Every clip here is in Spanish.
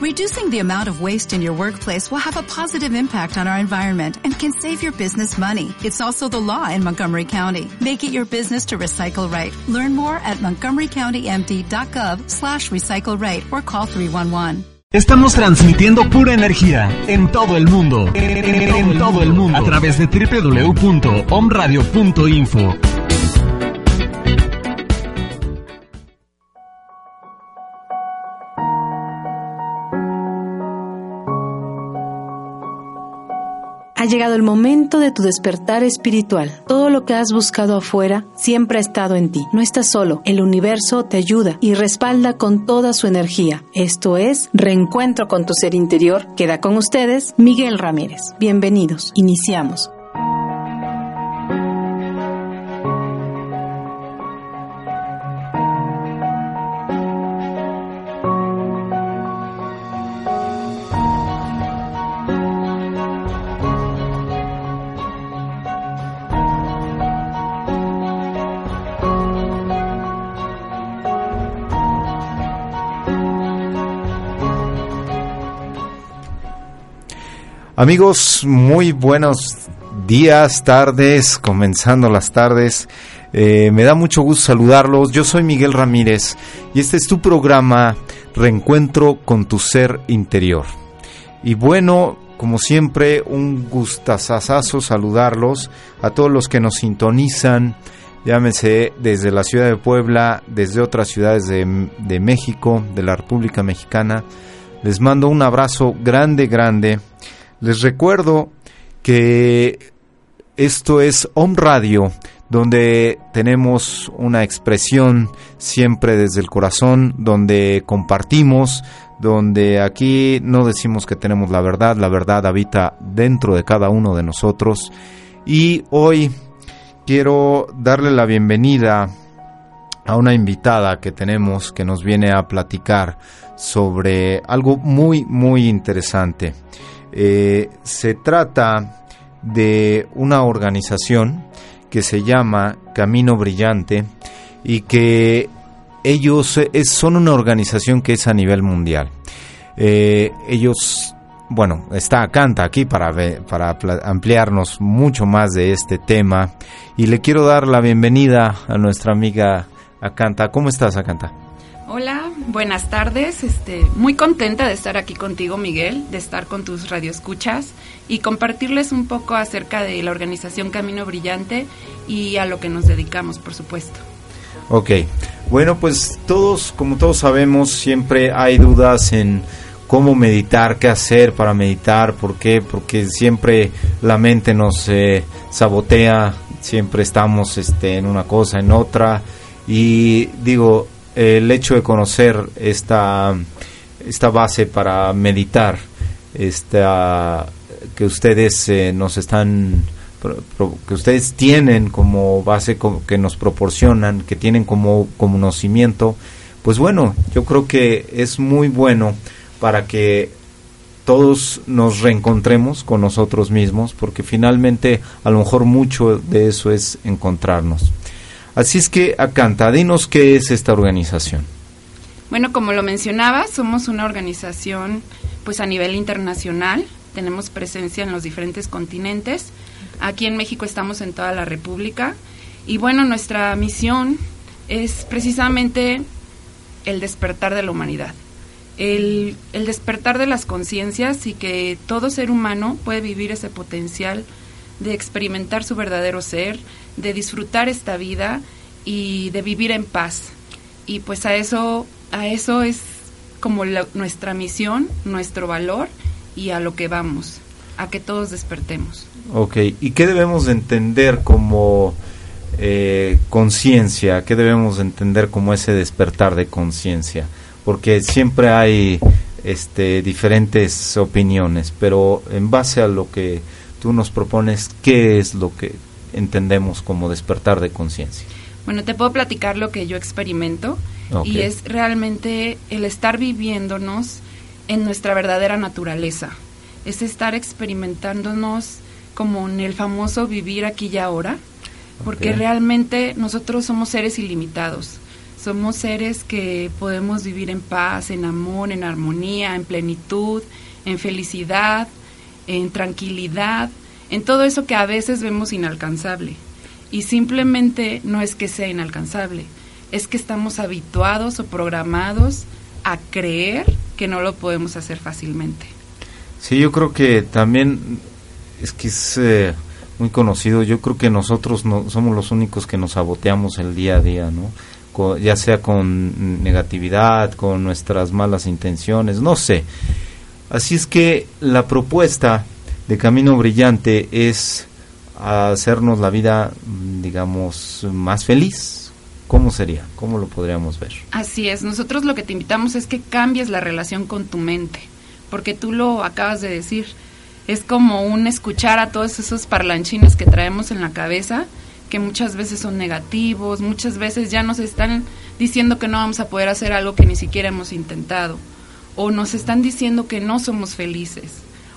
Reducing the amount of waste in your workplace will have a positive impact on our environment and can save your business money. It's also the law in Montgomery County. Make it your business to recycle right. Learn more at montgomerycountymd.gov slash recycle right or call 311. Estamos transmitiendo pura energía en todo el mundo. En, todo el mundo. A través de www.omradio.info. llegado el momento de tu despertar espiritual. Todo lo que has buscado afuera siempre ha estado en ti. No estás solo. El universo te ayuda y respalda con toda su energía. Esto es Reencuentro con tu ser interior. Queda con ustedes Miguel Ramírez. Bienvenidos. Iniciamos. Amigos, muy buenos días, tardes, comenzando las tardes. Eh, me da mucho gusto saludarlos. Yo soy Miguel Ramírez y este es tu programa Reencuentro con tu ser interior. Y bueno, como siempre, un gustazazazo saludarlos a todos los que nos sintonizan, llámese desde la ciudad de Puebla, desde otras ciudades de, de México, de la República Mexicana. Les mando un abrazo grande, grande les recuerdo que esto es Home Radio, donde tenemos una expresión siempre desde el corazón, donde compartimos, donde aquí no decimos que tenemos la verdad, la verdad habita dentro de cada uno de nosotros. Y hoy quiero darle la bienvenida a una invitada que tenemos que nos viene a platicar sobre algo muy, muy interesante. Eh, se trata de una organización que se llama Camino Brillante y que ellos son una organización que es a nivel mundial. Eh, ellos, bueno, está Acanta aquí para, para ampliarnos mucho más de este tema y le quiero dar la bienvenida a nuestra amiga Acanta. ¿Cómo estás, Acanta? Hola, buenas tardes. Este, muy contenta de estar aquí contigo, Miguel, de estar con tus radioescuchas y compartirles un poco acerca de la organización Camino Brillante y a lo que nos dedicamos, por supuesto. Ok, bueno, pues todos, como todos sabemos, siempre hay dudas en cómo meditar, qué hacer para meditar, por qué, porque siempre la mente nos eh, sabotea, siempre estamos este, en una cosa, en otra, y digo, el hecho de conocer esta, esta base para meditar, esta, que ustedes eh, nos están que ustedes tienen como base que nos proporcionan, que tienen como conocimiento, pues bueno, yo creo que es muy bueno para que todos nos reencontremos con nosotros mismos, porque finalmente a lo mejor mucho de eso es encontrarnos. Así es que, Acanta, dinos qué es esta organización. Bueno, como lo mencionaba, somos una organización pues a nivel internacional, tenemos presencia en los diferentes continentes. Aquí en México estamos en toda la República y bueno, nuestra misión es precisamente el despertar de la humanidad, el, el despertar de las conciencias y que todo ser humano puede vivir ese potencial de experimentar su verdadero ser, de disfrutar esta vida y de vivir en paz. Y pues a eso, a eso es como nuestra misión, nuestro valor y a lo que vamos, a que todos despertemos. Ok, ¿y qué debemos entender como eh, conciencia? ¿Qué debemos entender como ese despertar de conciencia? Porque siempre hay este, diferentes opiniones, pero en base a lo que tú nos propones, ¿qué es lo que entendemos como despertar de conciencia? Bueno, te puedo platicar lo que yo experimento y es realmente el estar viviéndonos en nuestra verdadera naturaleza. Es estar experimentándonos como en el famoso vivir aquí y ahora, porque realmente nosotros somos seres ilimitados. Somos seres que podemos vivir en paz, en amor, en armonía, en plenitud, en felicidad, en tranquilidad, en todo eso que a veces vemos inalcanzable. Y simplemente no es que sea inalcanzable, es que estamos habituados o programados a creer que no lo podemos hacer fácilmente. Sí, yo creo que también es que es eh, muy conocido. Yo creo que nosotros no somos los únicos que nos saboteamos el día a día, ¿no? ya sea con negatividad, con nuestras malas intenciones, no sé. Así es que la propuesta de Camino Brillante es hacernos la vida, digamos, más feliz. ¿Cómo sería? ¿Cómo lo podríamos ver? Así es, nosotros lo que te invitamos es que cambies la relación con tu mente, porque tú lo acabas de decir, es como un escuchar a todos esos parlanchines que traemos en la cabeza que muchas veces son negativos, muchas veces ya nos están diciendo que no vamos a poder hacer algo que ni siquiera hemos intentado, o nos están diciendo que no somos felices,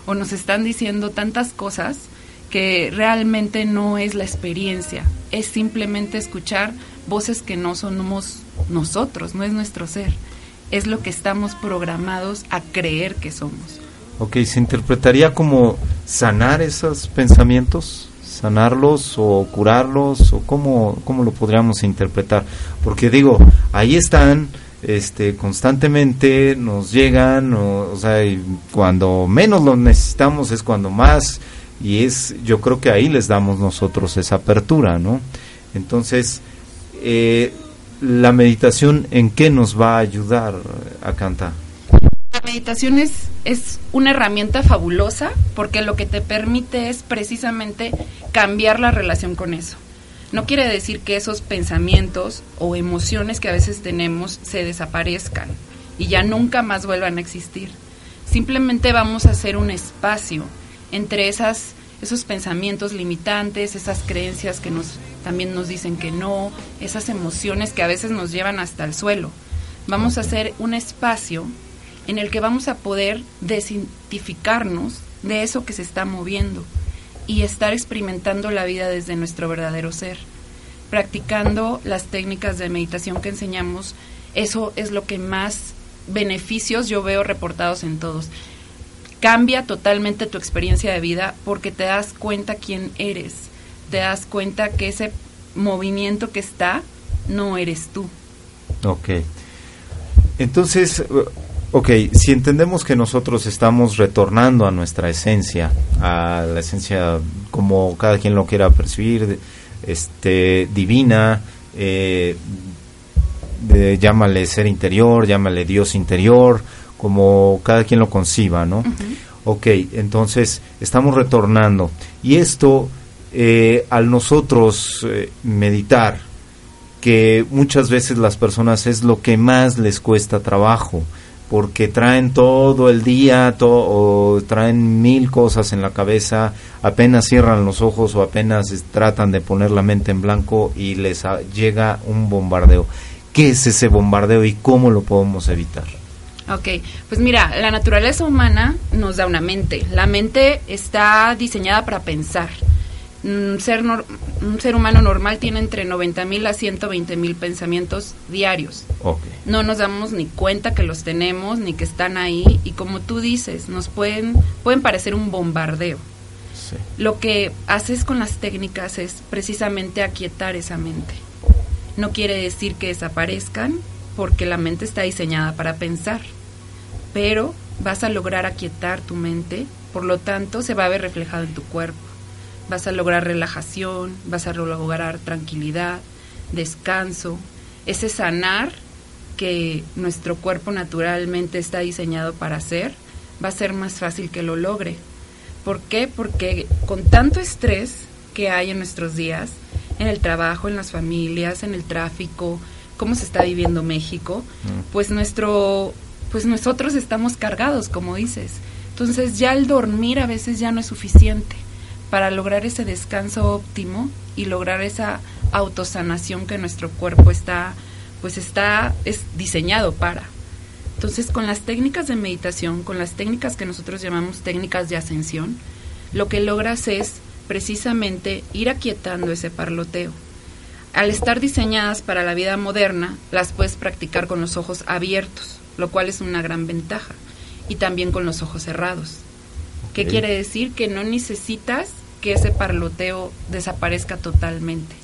o nos están diciendo tantas cosas que realmente no es la experiencia, es simplemente escuchar voces que no somos nosotros, no es nuestro ser, es lo que estamos programados a creer que somos. Ok, ¿se interpretaría como sanar esos pensamientos? sanarlos o curarlos o cómo, cómo lo podríamos interpretar porque digo ahí están este constantemente nos llegan o, sea cuando menos lo necesitamos es cuando más y es yo creo que ahí les damos nosotros esa apertura no entonces eh, la meditación en qué nos va a ayudar a cantar la meditación es, es una herramienta fabulosa porque lo que te permite es precisamente cambiar la relación con eso. No quiere decir que esos pensamientos o emociones que a veces tenemos se desaparezcan y ya nunca más vuelvan a existir. Simplemente vamos a hacer un espacio entre esas, esos pensamientos limitantes, esas creencias que nos, también nos dicen que no, esas emociones que a veces nos llevan hasta el suelo. Vamos a hacer un espacio en el que vamos a poder desidentificarnos de eso que se está moviendo y estar experimentando la vida desde nuestro verdadero ser. Practicando las técnicas de meditación que enseñamos, eso es lo que más beneficios yo veo reportados en todos. Cambia totalmente tu experiencia de vida porque te das cuenta quién eres, te das cuenta que ese movimiento que está no eres tú. Ok. Entonces, Ok, si entendemos que nosotros estamos retornando a nuestra esencia, a la esencia como cada quien lo quiera percibir, este, divina, eh, llámale ser interior, llámale Dios interior, como cada quien lo conciba, ¿no? Ok, entonces estamos retornando. Y esto, eh, al nosotros eh, meditar, que muchas veces las personas es lo que más les cuesta trabajo, porque traen todo el día o traen mil cosas en la cabeza, apenas cierran los ojos o apenas tratan de poner la mente en blanco y les llega un bombardeo. ¿Qué es ese bombardeo y cómo lo podemos evitar? Ok, pues mira, la naturaleza humana nos da una mente. La mente está diseñada para pensar un ser, un ser humano normal tiene entre 90 mil a 120 mil pensamientos diarios. No nos damos ni cuenta que los tenemos, ni que están ahí, y como tú dices, nos pueden, pueden parecer un bombardeo. Lo que haces con las técnicas es precisamente aquietar esa mente. No quiere decir que desaparezcan, porque la mente está diseñada para pensar, pero vas a lograr aquietar tu mente, por lo tanto se va a ver reflejado en tu cuerpo vas a lograr relajación, vas a lograr tranquilidad, descanso, ese sanar que nuestro cuerpo naturalmente está diseñado para hacer, va a ser más fácil que lo logre. ¿Por qué? Porque con tanto estrés que hay en nuestros días, en el trabajo, en las familias, en el tráfico, cómo se está viviendo México, mm. pues nuestro pues nosotros estamos cargados, como dices. Entonces ya el dormir a veces ya no es suficiente para lograr ese descanso óptimo y lograr esa autosanación que nuestro cuerpo está pues está es diseñado para. Entonces, con las técnicas de meditación, con las técnicas que nosotros llamamos técnicas de ascensión, lo que logras es precisamente ir aquietando ese parloteo. al estar diseñadas para la vida moderna, las puedes practicar con los ojos abiertos, lo cual es una gran ventaja, y también con los ojos cerrados. ¿Qué quiere decir? Que no necesitas que ese parloteo desaparezca totalmente.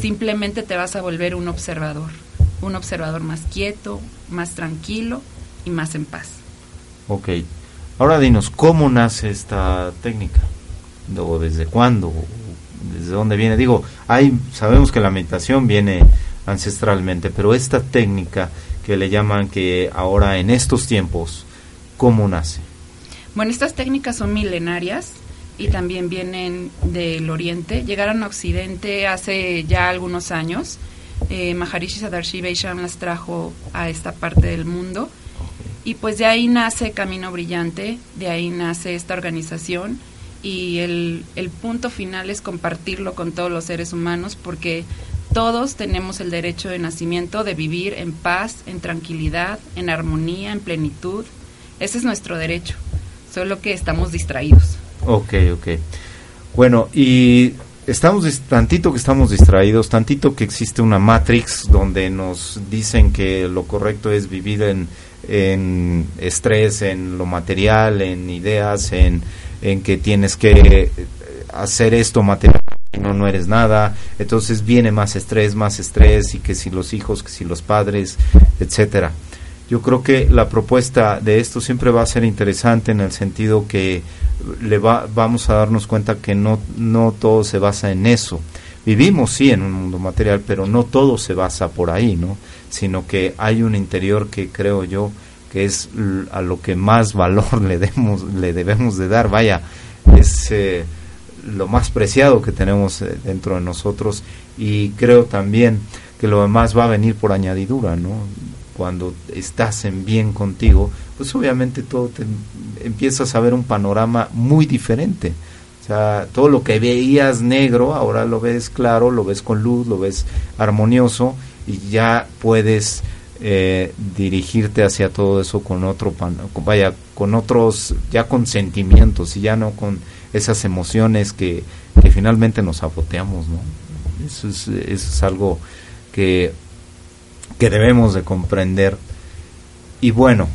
Simplemente te vas a volver un observador, un observador más quieto, más tranquilo y más en paz. Ok. Ahora dinos, ¿cómo nace esta técnica? ¿O desde cuándo? ¿Desde dónde viene? Digo, hay, sabemos que la meditación viene ancestralmente, pero esta técnica que le llaman que ahora en estos tiempos, ¿cómo nace? Bueno, estas técnicas son milenarias y también vienen del Oriente. Llegaron a Occidente hace ya algunos años. Eh, Maharishi Sadarshi Vaisham las trajo a esta parte del mundo. Y pues de ahí nace Camino Brillante, de ahí nace esta organización y el, el punto final es compartirlo con todos los seres humanos porque todos tenemos el derecho de nacimiento de vivir en paz, en tranquilidad, en armonía, en plenitud. Ese es nuestro derecho, solo que estamos distraídos. Ok, ok. Bueno, y estamos tantito que estamos distraídos, tantito que existe una matrix donde nos dicen que lo correcto es vivir en, en estrés, en lo material, en ideas, en, en que tienes que eh, hacer esto material, no, no eres nada. Entonces viene más estrés, más estrés, y que si los hijos, que si los padres, etcétera. Yo creo que la propuesta de esto siempre va a ser interesante en el sentido que le va, vamos a darnos cuenta que no, no todo se basa en eso. Vivimos sí en un mundo material, pero no todo se basa por ahí, ¿no? Sino que hay un interior que creo yo que es a lo que más valor le demos, le debemos de dar. Vaya, es eh, lo más preciado que tenemos eh, dentro de nosotros y creo también que lo demás va a venir por añadidura, ¿no? Cuando estás en bien contigo, pues obviamente todo te empiezas a ver un panorama muy diferente. O sea, todo lo que veías negro, ahora lo ves claro, lo ves con luz, lo ves armonioso y ya puedes eh, dirigirte hacia todo eso con otro, pan- con- vaya, con otros, ya con sentimientos y ya no con esas emociones que, que finalmente nos agoteamos, ¿no? Eso es, eso es algo que, que debemos de comprender. Y bueno,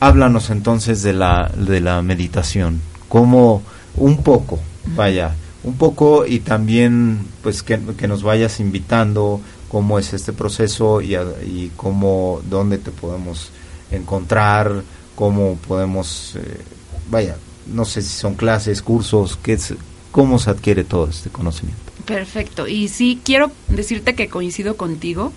háblanos entonces de la, de la meditación, como un poco, vaya, un poco y también pues que, que nos vayas invitando cómo es este proceso y, y cómo, dónde te podemos encontrar, cómo podemos, eh, vaya, no sé si son clases, cursos, qué es, cómo se adquiere todo este conocimiento. Perfecto. Y sí, quiero decirte que coincido contigo.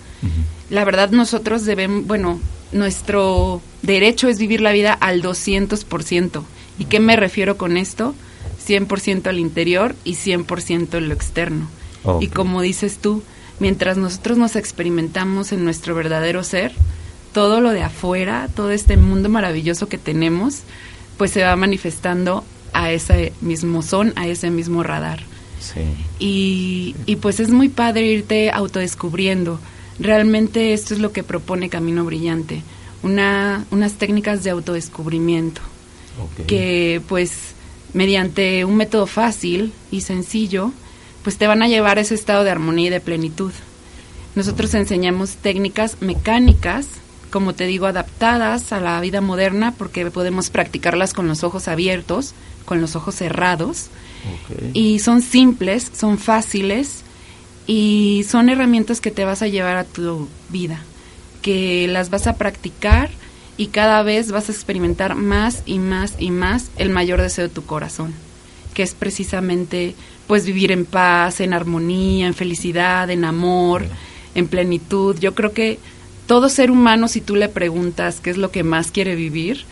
La verdad, nosotros debemos, bueno, nuestro derecho es vivir la vida al 200%. ¿Y qué me refiero con esto? 100% al interior y 100% en lo externo. Y como dices tú, mientras nosotros nos experimentamos en nuestro verdadero ser, todo lo de afuera, todo este mundo maravilloso que tenemos, pues se va manifestando a ese mismo son, a ese mismo radar. Sí. Y, y pues es muy padre irte autodescubriendo. Realmente esto es lo que propone Camino Brillante, una, unas técnicas de autodescubrimiento que pues mediante un método fácil y sencillo, pues te van a llevar a ese estado de armonía y de plenitud. Nosotros enseñamos técnicas mecánicas, como te digo, adaptadas a la vida moderna, porque podemos practicarlas con los ojos abiertos, con los ojos cerrados, y son simples, son fáciles y son herramientas que te vas a llevar a tu vida, que las vas a practicar y cada vez vas a experimentar más y más y más el mayor deseo de tu corazón, que es precisamente pues vivir en paz, en armonía, en felicidad, en amor, en plenitud. Yo creo que todo ser humano si tú le preguntas qué es lo que más quiere vivir,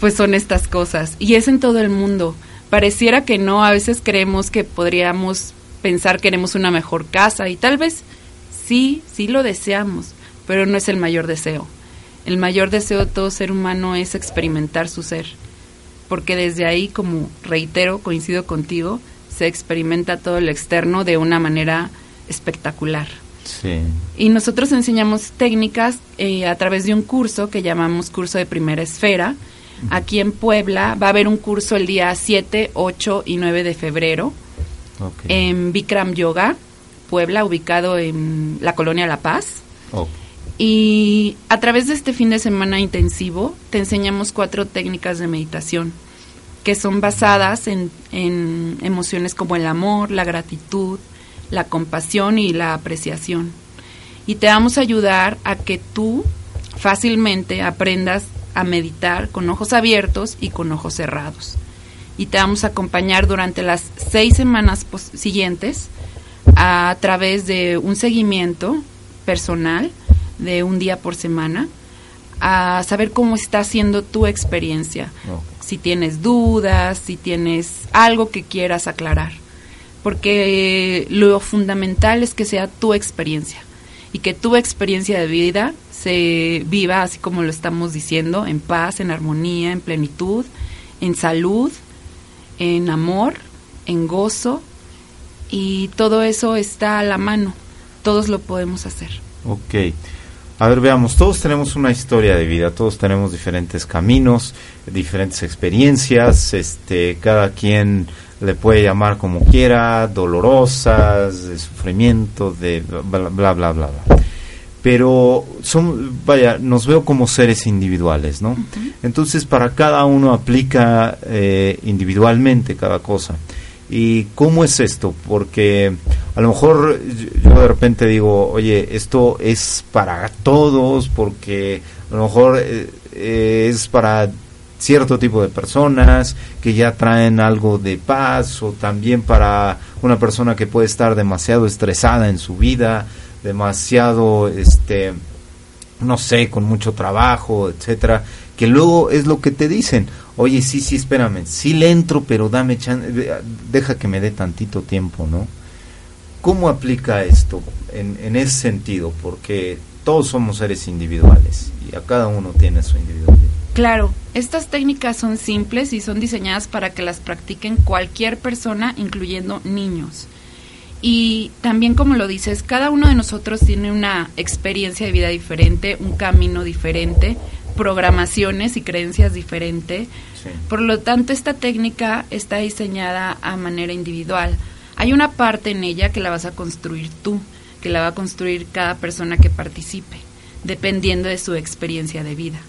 pues son estas cosas. Y es en todo el mundo. Pareciera que no, a veces creemos que podríamos pensar que queremos una mejor casa y tal vez sí, sí lo deseamos, pero no es el mayor deseo. El mayor deseo de todo ser humano es experimentar su ser, porque desde ahí, como reitero, coincido contigo, se experimenta todo lo externo de una manera espectacular. sí. Y nosotros enseñamos técnicas eh, a través de un curso que llamamos curso de primera esfera. Aquí en Puebla va a haber un curso el día 7, 8 y 9 de febrero en Bikram Yoga. Puebla, ubicado en la colonia La Paz. Y a través de este fin de semana intensivo te enseñamos cuatro técnicas de meditación que son basadas en, en emociones como el amor, la gratitud, la compasión y la apreciación. Y te vamos a ayudar a que tú fácilmente aprendas a meditar con ojos abiertos y con ojos cerrados. Y te vamos a acompañar durante las seis semanas siguientes a través de un seguimiento personal de un día por semana a saber cómo está siendo tu experiencia. Si tienes dudas, si tienes algo que quieras aclarar. Porque lo fundamental es que sea tu experiencia y que tu experiencia de vida se viva así como lo estamos diciendo, en paz, en armonía, en plenitud, en salud, en amor, en gozo y todo eso está a la mano. Todos lo podemos hacer. Ok. A ver, veamos, todos tenemos una historia de vida, todos tenemos diferentes caminos, diferentes experiencias, este, cada quien le puede llamar como quiera, dolorosas, de sufrimiento, de bla, bla, bla, bla. Pero son, vaya, nos veo como seres individuales, ¿no? Entonces, para cada uno aplica eh, individualmente cada cosa. ¿Y cómo es esto? Porque a lo mejor yo de repente digo, oye, esto es para todos, porque a lo mejor eh, es para cierto tipo de personas que ya traen algo de paz o también para una persona que puede estar demasiado estresada en su vida, demasiado este no sé, con mucho trabajo, etcétera, que luego es lo que te dicen, oye, sí, sí, espérame, sí le entro, pero dame deja que me dé tantito tiempo, ¿no? ¿Cómo aplica esto en, en ese sentido? Porque todos somos seres individuales y a cada uno tiene su individualidad. Claro, estas técnicas son simples y son diseñadas para que las practiquen cualquier persona, incluyendo niños. Y también, como lo dices, cada uno de nosotros tiene una experiencia de vida diferente, un camino diferente, programaciones y creencias diferentes. Por lo tanto, esta técnica está diseñada a manera individual. Hay una parte en ella que la vas a construir tú, que la va a construir cada persona que participe, dependiendo de su experiencia de vida.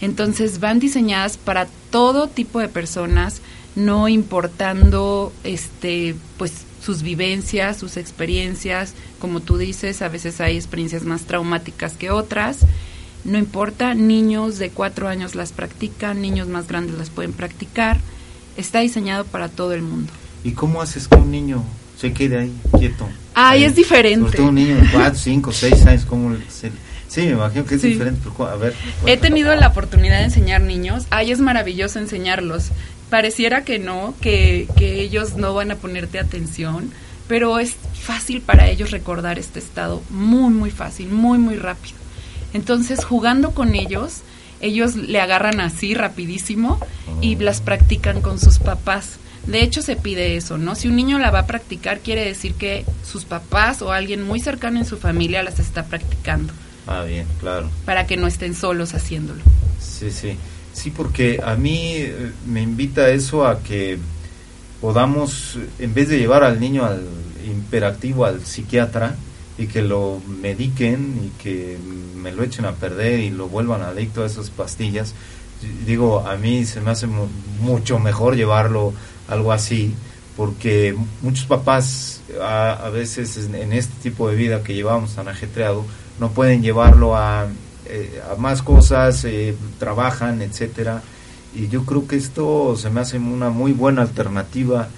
Entonces van diseñadas para todo tipo de personas, no importando este pues sus vivencias, sus experiencias, como tú dices, a veces hay experiencias más traumáticas que otras no importa, niños de cuatro años las practican, niños más grandes las pueden practicar. Está diseñado para todo el mundo. ¿Y cómo haces que un niño se quede ahí quieto? Ay, es diferente. un niño de cuatro, cinco, seis años, ¿cómo Sí, me imagino que es diferente. a ver. He tenido la oportunidad de enseñar niños. Ay, es maravilloso enseñarlos. Pareciera que no, que, que ellos no van a ponerte atención, pero es fácil para ellos recordar este estado. Muy, muy fácil, muy, muy rápido. Entonces, jugando con ellos, ellos le agarran así rapidísimo y las practican con sus papás. De hecho, se pide eso, ¿no? Si un niño la va a practicar, quiere decir que sus papás o alguien muy cercano en su familia las está practicando. Ah, bien, claro. Para que no estén solos haciéndolo. Sí, sí. Sí, porque a mí eh, me invita eso a que podamos, en vez de llevar al niño al imperativo, al psiquiatra, y que lo mediquen y que me lo echen a perder y lo vuelvan adicto a esas pastillas. Digo, a mí se me hace mucho mejor llevarlo algo así, porque muchos papás a, veces en este tipo de vida que llevamos tan ajetreado, no pueden llevarlo a, eh, a más cosas, eh, trabajan, etcétera. Y yo creo que esto se me hace una muy buena alternativa,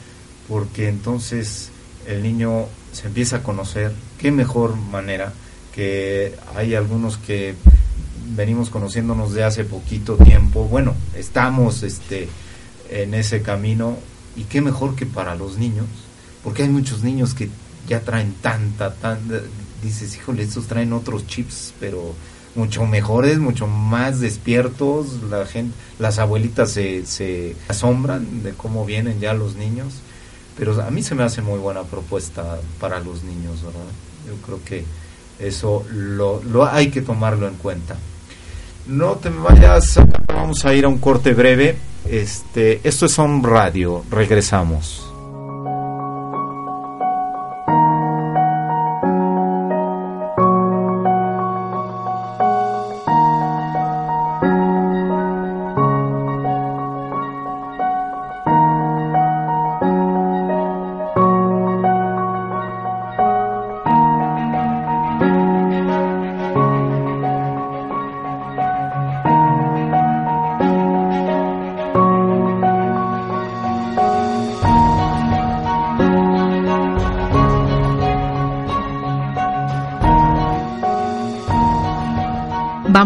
porque entonces el niño se empieza a conocer, qué mejor manera que hay algunos que venimos conociéndonos de hace poquito tiempo, bueno, estamos este en ese camino y qué mejor que para los niños, porque hay muchos niños que ya traen tanta, tanta, dices, híjole, estos traen otros chips, pero mucho mejores, mucho más despiertos, la gente, las abuelitas se, se asombran de cómo vienen ya los niños pero a mí se me hace muy buena propuesta para los niños, ¿verdad? Yo creo que eso lo, hay que tomarlo en cuenta. No te vayas, vamos a ir a un corte breve. Este, esto es un radio, regresamos.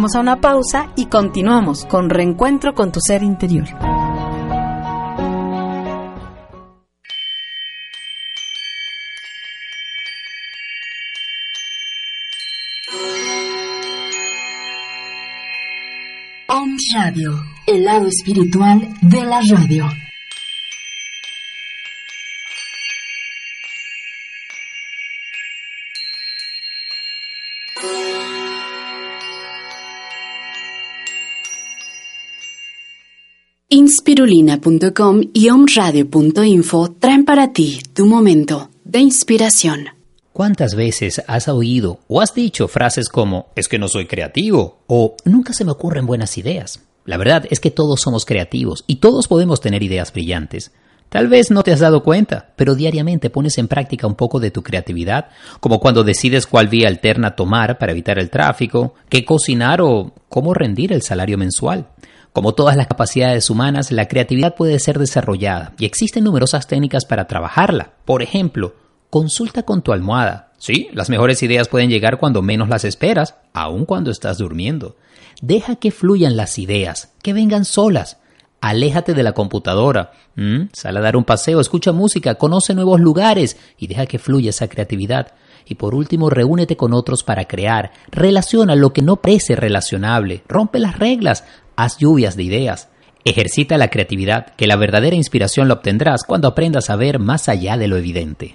Vamos a una pausa y continuamos con Reencuentro con tu ser interior. Om Radio, el lado espiritual de la radio. Inspirulina.com y omradio.info traen para ti tu momento de inspiración. ¿Cuántas veces has oído o has dicho frases como es que no soy creativo o nunca se me ocurren buenas ideas? La verdad es que todos somos creativos y todos podemos tener ideas brillantes. Tal vez no te has dado cuenta, pero diariamente pones en práctica un poco de tu creatividad, como cuando decides cuál vía alterna tomar para evitar el tráfico, qué cocinar o cómo rendir el salario mensual. Como todas las capacidades humanas, la creatividad puede ser desarrollada y existen numerosas técnicas para trabajarla. Por ejemplo, consulta con tu almohada. Sí, las mejores ideas pueden llegar cuando menos las esperas, aun cuando estás durmiendo. Deja que fluyan las ideas, que vengan solas. Aléjate de la computadora. ¿Mm? Sal a dar un paseo, escucha música, conoce nuevos lugares y deja que fluya esa creatividad. Y por último, reúnete con otros para crear. Relaciona lo que no parece relacionable. Rompe las reglas. Haz lluvias de ideas. Ejercita la creatividad, que la verdadera inspiración la obtendrás cuando aprendas a ver más allá de lo evidente.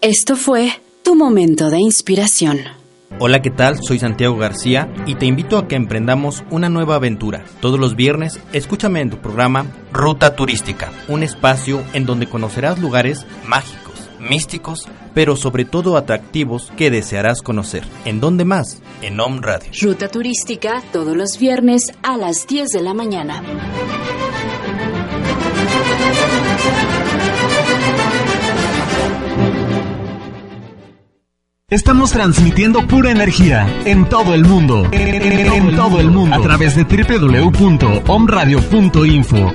Esto fue tu momento de inspiración. Hola, ¿qué tal? Soy Santiago García y te invito a que emprendamos una nueva aventura. Todos los viernes, escúchame en tu programa Ruta Turística, un espacio en donde conocerás lugares mágicos, místicos, pero sobre todo atractivos que desearás conocer. ¿En dónde más? En Om Radio. Ruta turística todos los viernes a las 10 de la mañana. Estamos transmitiendo pura energía en todo el mundo. En, todo el mundo. A través de www.omradio.info.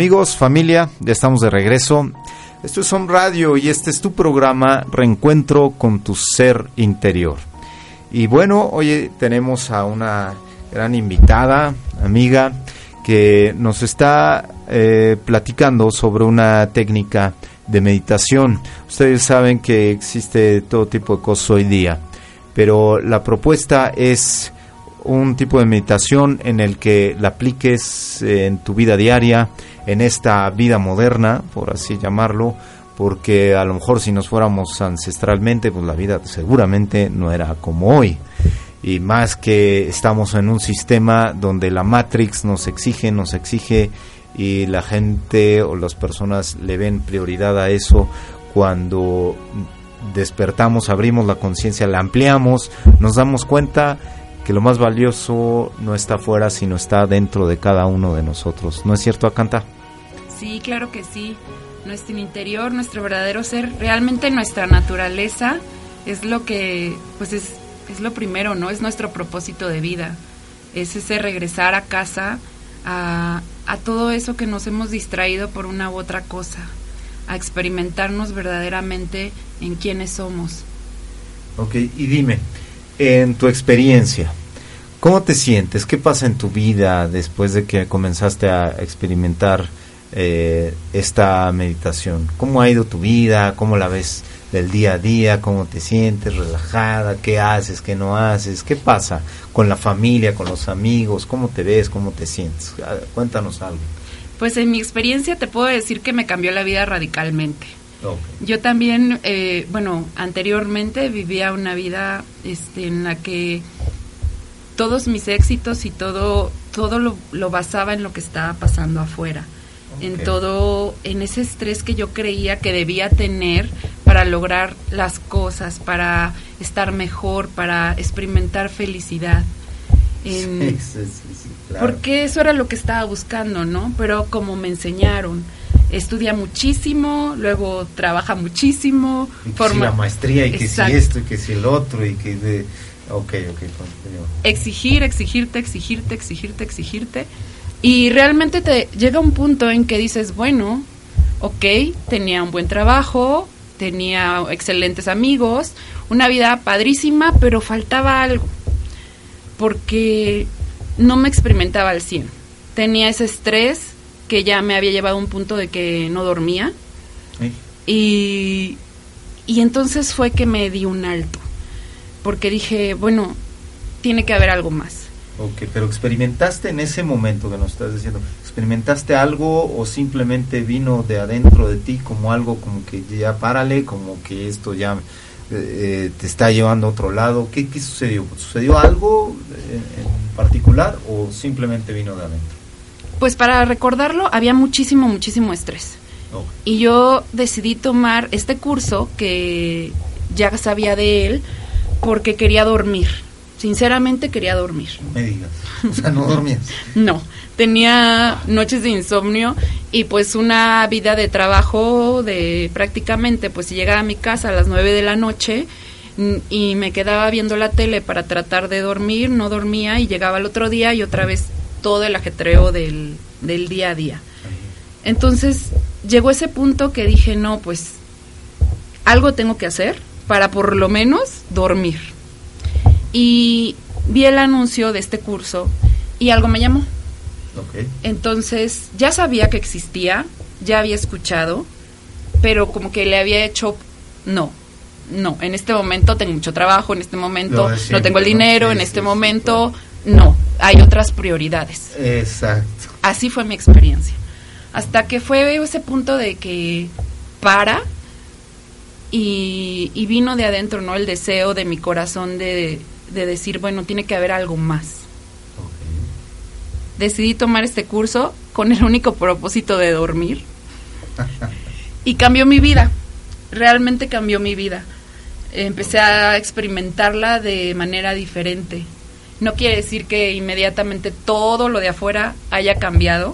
Amigos, familia, ya estamos de regreso. Esto es Home Radio y este es tu programa Reencuentro con tu ser interior. Y bueno, hoy tenemos a una gran invitada, amiga, que nos está eh, platicando sobre una técnica de meditación. Ustedes saben que existe todo tipo de cosas hoy día, pero la propuesta es un tipo de meditación en el que la apliques en tu vida diaria, en esta vida moderna, por así llamarlo, porque a lo mejor si nos fuéramos ancestralmente, pues la vida seguramente no era como hoy. Y más que estamos en un sistema donde la Matrix nos exige, nos exige y la gente o las personas le ven prioridad a eso cuando despertamos, abrimos la conciencia, la ampliamos, nos damos cuenta que lo más valioso no está afuera, sino está dentro de cada uno de nosotros. ¿No es cierto, Acanta? Sí, claro que sí. Nuestro interior, nuestro verdadero ser, realmente nuestra naturaleza es lo que, pues es, es lo primero, ¿no? Es nuestro propósito de vida. Es ese regresar a casa a, a todo eso que nos hemos distraído por una u otra cosa, a experimentarnos verdaderamente en quiénes somos. Ok, y dime, en tu experiencia, ¿cómo te sientes? ¿Qué pasa en tu vida después de que comenzaste a experimentar eh, esta meditación? ¿Cómo ha ido tu vida? ¿Cómo la ves del día a día? ¿Cómo te sientes? ¿Relajada? ¿Qué haces? ¿Qué no haces? ¿Qué pasa con la familia, con los amigos? ¿Cómo te ves? ¿Cómo te sientes? Cuéntanos algo. Pues en mi experiencia te puedo decir que me cambió la vida radicalmente. Yo también, eh, bueno, anteriormente vivía una vida este, en la que todos mis éxitos y todo, todo lo, lo basaba en lo que estaba pasando afuera. En todo, en ese estrés que yo creía que debía tener para lograr las cosas, para estar mejor, para experimentar felicidad. En- Porque eso era lo que estaba buscando, ¿no? Pero como me enseñaron, estudia muchísimo, luego trabaja muchísimo, Y que si la maestría y que Exacto. si esto y que si el otro y que de- Ok, ok, continúa. Exigir, exigirte, exigirte, exigirte, exigirte. Y realmente te llega un punto en que dices, bueno, ok, tenía un buen trabajo, tenía excelentes amigos, una vida padrísima, pero faltaba algo. Porque no me experimentaba al 100. Tenía ese estrés que ya me había llevado a un punto de que no dormía. Y, y entonces fue que me di un alto. Porque dije, bueno, tiene que haber algo más. Ok, pero experimentaste en ese momento que nos estás diciendo, ¿experimentaste algo o simplemente vino de adentro de ti como algo como que ya párale, como que esto ya eh, te está llevando a otro lado? ¿Qué, qué sucedió? ¿Sucedió algo en, en particular o simplemente vino de adentro? Pues para recordarlo, había muchísimo, muchísimo estrés. Y yo decidí tomar este curso que ya sabía de él porque quería dormir. Sinceramente quería dormir. Me digas. O sea, no dormías. No, tenía noches de insomnio y pues una vida de trabajo de prácticamente, pues si llegaba a mi casa a las 9 de la noche y me quedaba viendo la tele para tratar de dormir, no dormía y llegaba el otro día y otra vez todo el ajetreo del, del día a día. Entonces llegó ese punto que dije, no, pues algo tengo que hacer para por lo menos dormir. Y vi el anuncio de este curso y algo me llamó. Entonces ya sabía que existía, ya había escuchado, pero como que le había hecho, no, no, en este momento tengo mucho trabajo, en este momento no tengo el dinero, Sí, en este sí, momento no, hay otras prioridades. Exacto. Así fue mi experiencia. Hasta que fue ese punto de que para y, y vino de adentro, ¿no? El deseo de mi corazón de, de decir, bueno, tiene que haber algo más. Decidí tomar este curso con el único propósito de dormir y cambió mi vida. Realmente cambió mi vida. Empecé a experimentarla de manera diferente. No quiere decir que inmediatamente todo lo de afuera haya cambiado.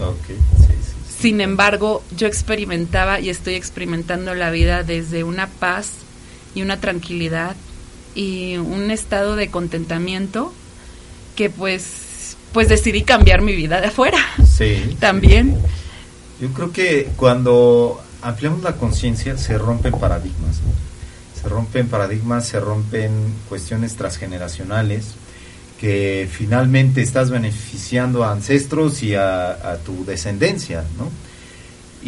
Ok, sí, sí. sí. Sin embargo, yo experimentaba y estoy experimentando la vida desde una paz y una tranquilidad y un estado de contentamiento que pues pues decidí cambiar mi vida de afuera Sí, también. Yo creo que cuando ampliamos la conciencia se rompen paradigmas. ¿no? Se rompen paradigmas, se rompen cuestiones transgeneracionales que finalmente estás beneficiando a ancestros y a, a tu descendencia, ¿no?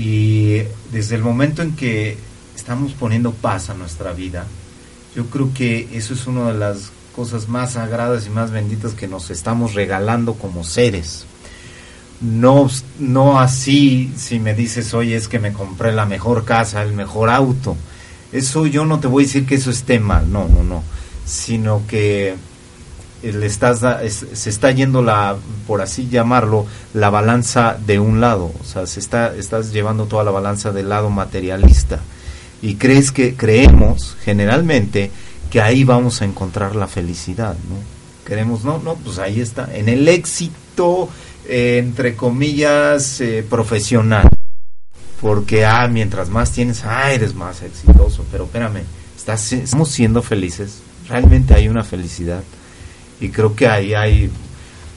Y desde el momento en que estamos poniendo paz a nuestra vida, yo creo que eso es una de las cosas más sagradas y más benditas que nos estamos regalando como seres. No, no así si me dices, oye, es que me compré la mejor casa, el mejor auto. Eso yo no te voy a decir que eso esté mal, no, no, no. Sino que le estás se está yendo la, por así llamarlo, la balanza de un lado. O sea, se está, estás llevando toda la balanza del lado materialista. Y crees que, creemos generalmente que ahí vamos a encontrar la felicidad, ¿no? Queremos, no, no, pues ahí está, en el éxito, eh, entre comillas, eh, profesional. Porque, ah, mientras más tienes, ah, eres más exitoso. Pero espérame, estás, estamos siendo felices. Realmente hay una felicidad. Y creo que ahí hay,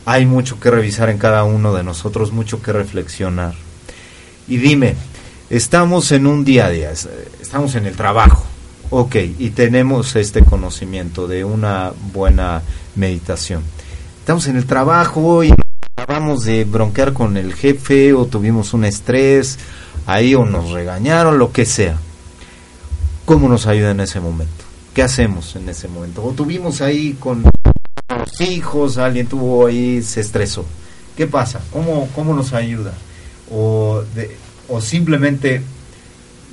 hay mucho que revisar en cada uno de nosotros, mucho que reflexionar. Y dime, estamos en un día a día, es- estamos en el trabajo, ok, y tenemos este conocimiento de una buena meditación. Estamos en el trabajo y acabamos de bronquear con el jefe o tuvimos un estrés ahí o nos regañaron, lo que sea. ¿Cómo nos ayuda en ese momento? ¿Qué hacemos en ese momento? O tuvimos ahí con los hijos, alguien tuvo ahí, se estresó. ¿Qué pasa? ¿Cómo, cómo nos ayuda? O, de- o simplemente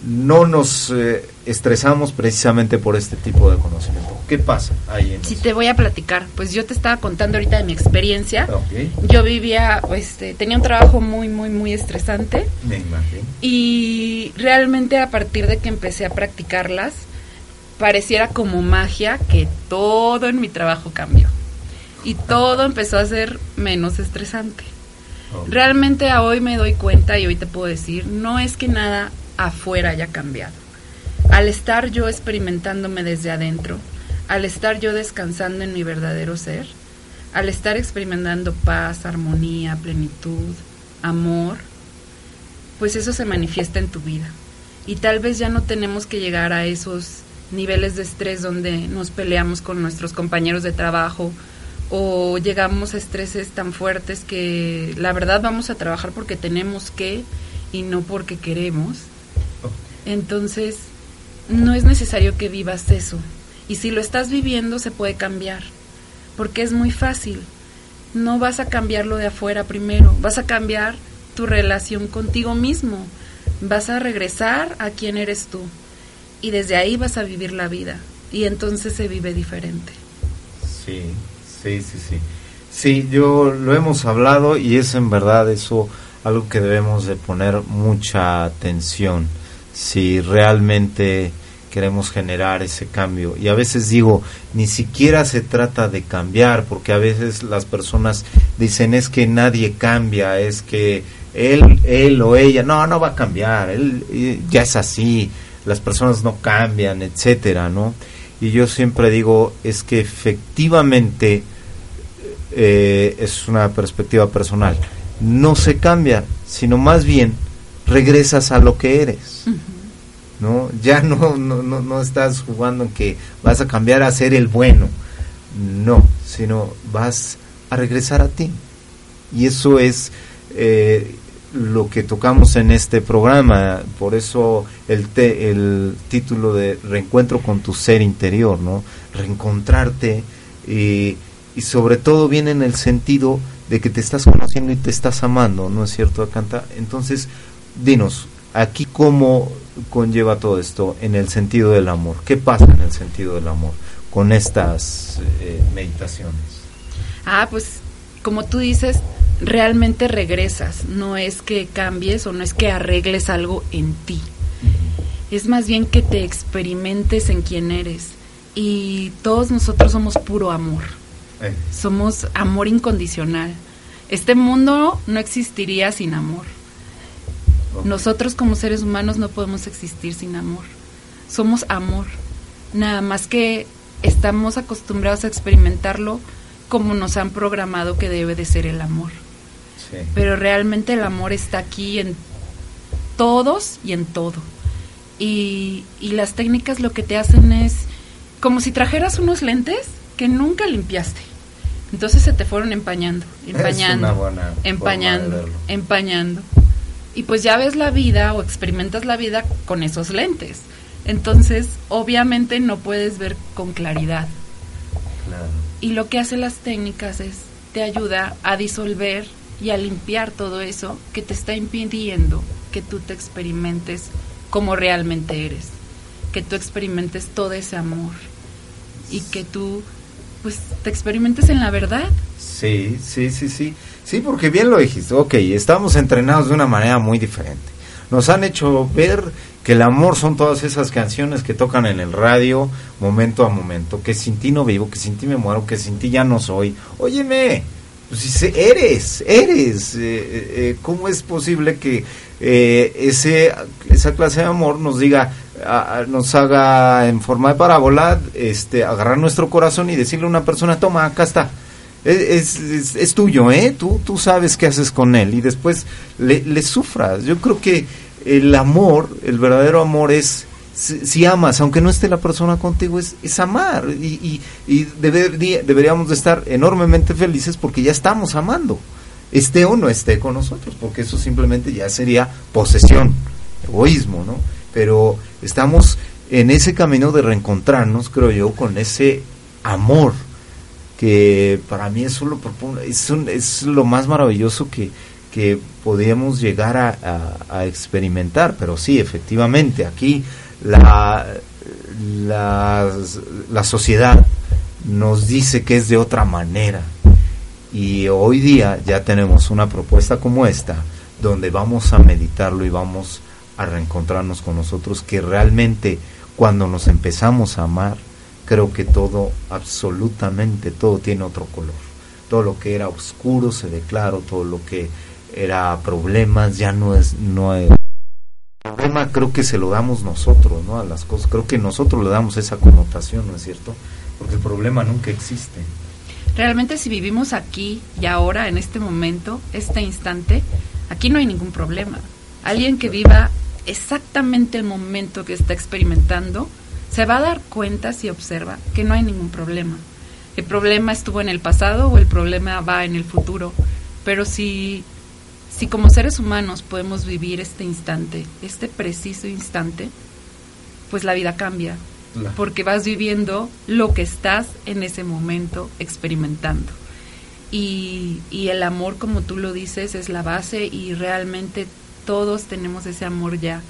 no nos eh, estresamos precisamente por este tipo de conocimiento. ¿Qué pasa ahí en Si eso? te voy a platicar, pues yo te estaba contando ahorita de mi experiencia. Ok, Yo vivía, este, tenía un trabajo muy, muy, muy estresante me imagino. y realmente a partir de que empecé a practicarlas, pareciera como magia que todo en mi trabajo cambió y todo empezó a ser menos estresante. Realmente a hoy me doy cuenta y hoy te puedo decir, no es que nada afuera haya cambiado. Al estar yo experimentándome desde adentro, al estar yo descansando en mi verdadero ser, al estar experimentando paz, armonía, plenitud, amor, pues eso se manifiesta en tu vida. Y tal vez ya no tenemos que llegar a esos niveles de estrés donde nos peleamos con nuestros compañeros de trabajo o llegamos a estreses tan fuertes que la verdad vamos a trabajar porque tenemos que y no porque queremos. Entonces, no es necesario que vivas eso. Y si lo estás viviendo, se puede cambiar. Porque es muy fácil. No vas a cambiarlo de afuera primero. Vas a cambiar tu relación contigo mismo. Vas a regresar a quien eres tú. Y desde ahí vas a vivir la vida. Y entonces se vive diferente. Sí, sí, sí, sí. Sí, yo lo hemos hablado y es en verdad eso algo que debemos de poner mucha atención si realmente queremos generar ese cambio. Y a veces digo, ni siquiera se trata de cambiar, porque a veces las personas dicen es que nadie cambia, es que él, él o ella, no, no va a cambiar, él ya es así, las personas no cambian, etcétera, ¿no? Y yo siempre digo, es que efectivamente eh, es una perspectiva personal, no se cambia, sino más bien regresas a lo que eres. ¿no? Ya no, no, no, estás jugando en que vas a cambiar a ser el bueno, no, sino vas a regresar a ti. Y eso es eh, lo que tocamos en este programa, por eso el, el título de Reencuentro con tu ser interior, ¿no? Reencontrarte y sobre todo viene en el sentido de que te estás conociendo y te estás amando, ¿no es cierto, Canta? Entonces, dinos, aquí cómo conlleva todo esto en el sentido del amor. ¿Qué pasa en el sentido del amor con estas eh, meditaciones? Ah, pues como tú dices, realmente regresas, no es que cambies o no es que arregles algo en ti. Es más bien que te experimentes en quién eres. Y todos nosotros somos puro amor. Eh. Somos amor incondicional. Este mundo no existiría sin amor. Nosotros como seres humanos no podemos existir sin amor. Somos amor. Nada más que estamos acostumbrados a experimentarlo como nos han programado que debe de ser el amor. Pero realmente el amor está aquí en todos y en todo. Y, y las técnicas lo que te hacen es como si trajeras unos lentes que nunca limpiaste. Entonces se te fueron empañando, empañando, empañando, empañando y pues ya ves la vida o experimentas la vida con esos lentes. Entonces, obviamente no puedes ver con claridad. Y lo que hacen las técnicas es te ayuda a disolver y a limpiar todo eso que te está impidiendo que tú te experimentes como realmente eres, que tú experimentes todo ese amor y que tú pues te experimentes en la verdad. Sí, sí, sí, sí. Sí, porque bien lo dijiste. Ok, estamos entrenados de una manera muy diferente. Nos han hecho ver que el amor son todas esas canciones que tocan en el radio momento a momento. Que sin ti no vivo, que sin ti me muero, que sin ti ya no soy. Óyeme, pues eres, eres. Eh, eh, eh, ¿Cómo es posible que ese, esa clase de amor nos diga, nos haga en forma de parábola, este, agarrar nuestro corazón y decirle a una persona, toma, acá está? Es, es, tuyo, ¿eh? Tú, tú sabes qué haces con él y después le, le sufras. Yo creo que el amor, el verdadero amor es, si, amas, aunque no esté la persona contigo, es, es amar. Y, y, deberíamos de estar enormemente felices porque ya estamos amando, esté o no esté con nosotros, porque eso simplemente ya sería posesión, egoísmo, ¿no? Pero estamos en ese camino de reencontrarnos, creo yo, con ese amor que para mí eso lo es, es lo más maravilloso que, que podíamos llegar a, a, experimentar, pero sí, efectivamente, aquí la, la, la sociedad nos dice que es de otra manera. Y hoy día ya tenemos una propuesta como esta, donde vamos a meditarlo y vamos a reencontrarnos con nosotros, que realmente cuando nos empezamos a amar, creo que todo, absolutamente todo tiene otro color. Todo lo que era oscuro se ve claro, todo lo que era problemas ya no es, no es problema creo que se lo damos nosotros, ¿no? A las cosas, creo que nosotros le damos esa connotación, ¿no es cierto? porque el problema nunca existe. Realmente si vivimos aquí y ahora, en este momento, este instante, aquí no hay ningún problema. Alguien que viva exactamente el momento que está experimentando, se va a dar cuenta si observa que no hay ningún problema. El problema estuvo en el pasado o el problema va en el futuro. Pero si, si como seres humanos podemos vivir este instante, este preciso instante, pues la vida cambia. Porque vas viviendo lo que estás en ese momento experimentando. Y, y el amor, como tú lo dices, es la base y realmente todos tenemos ese amor ya.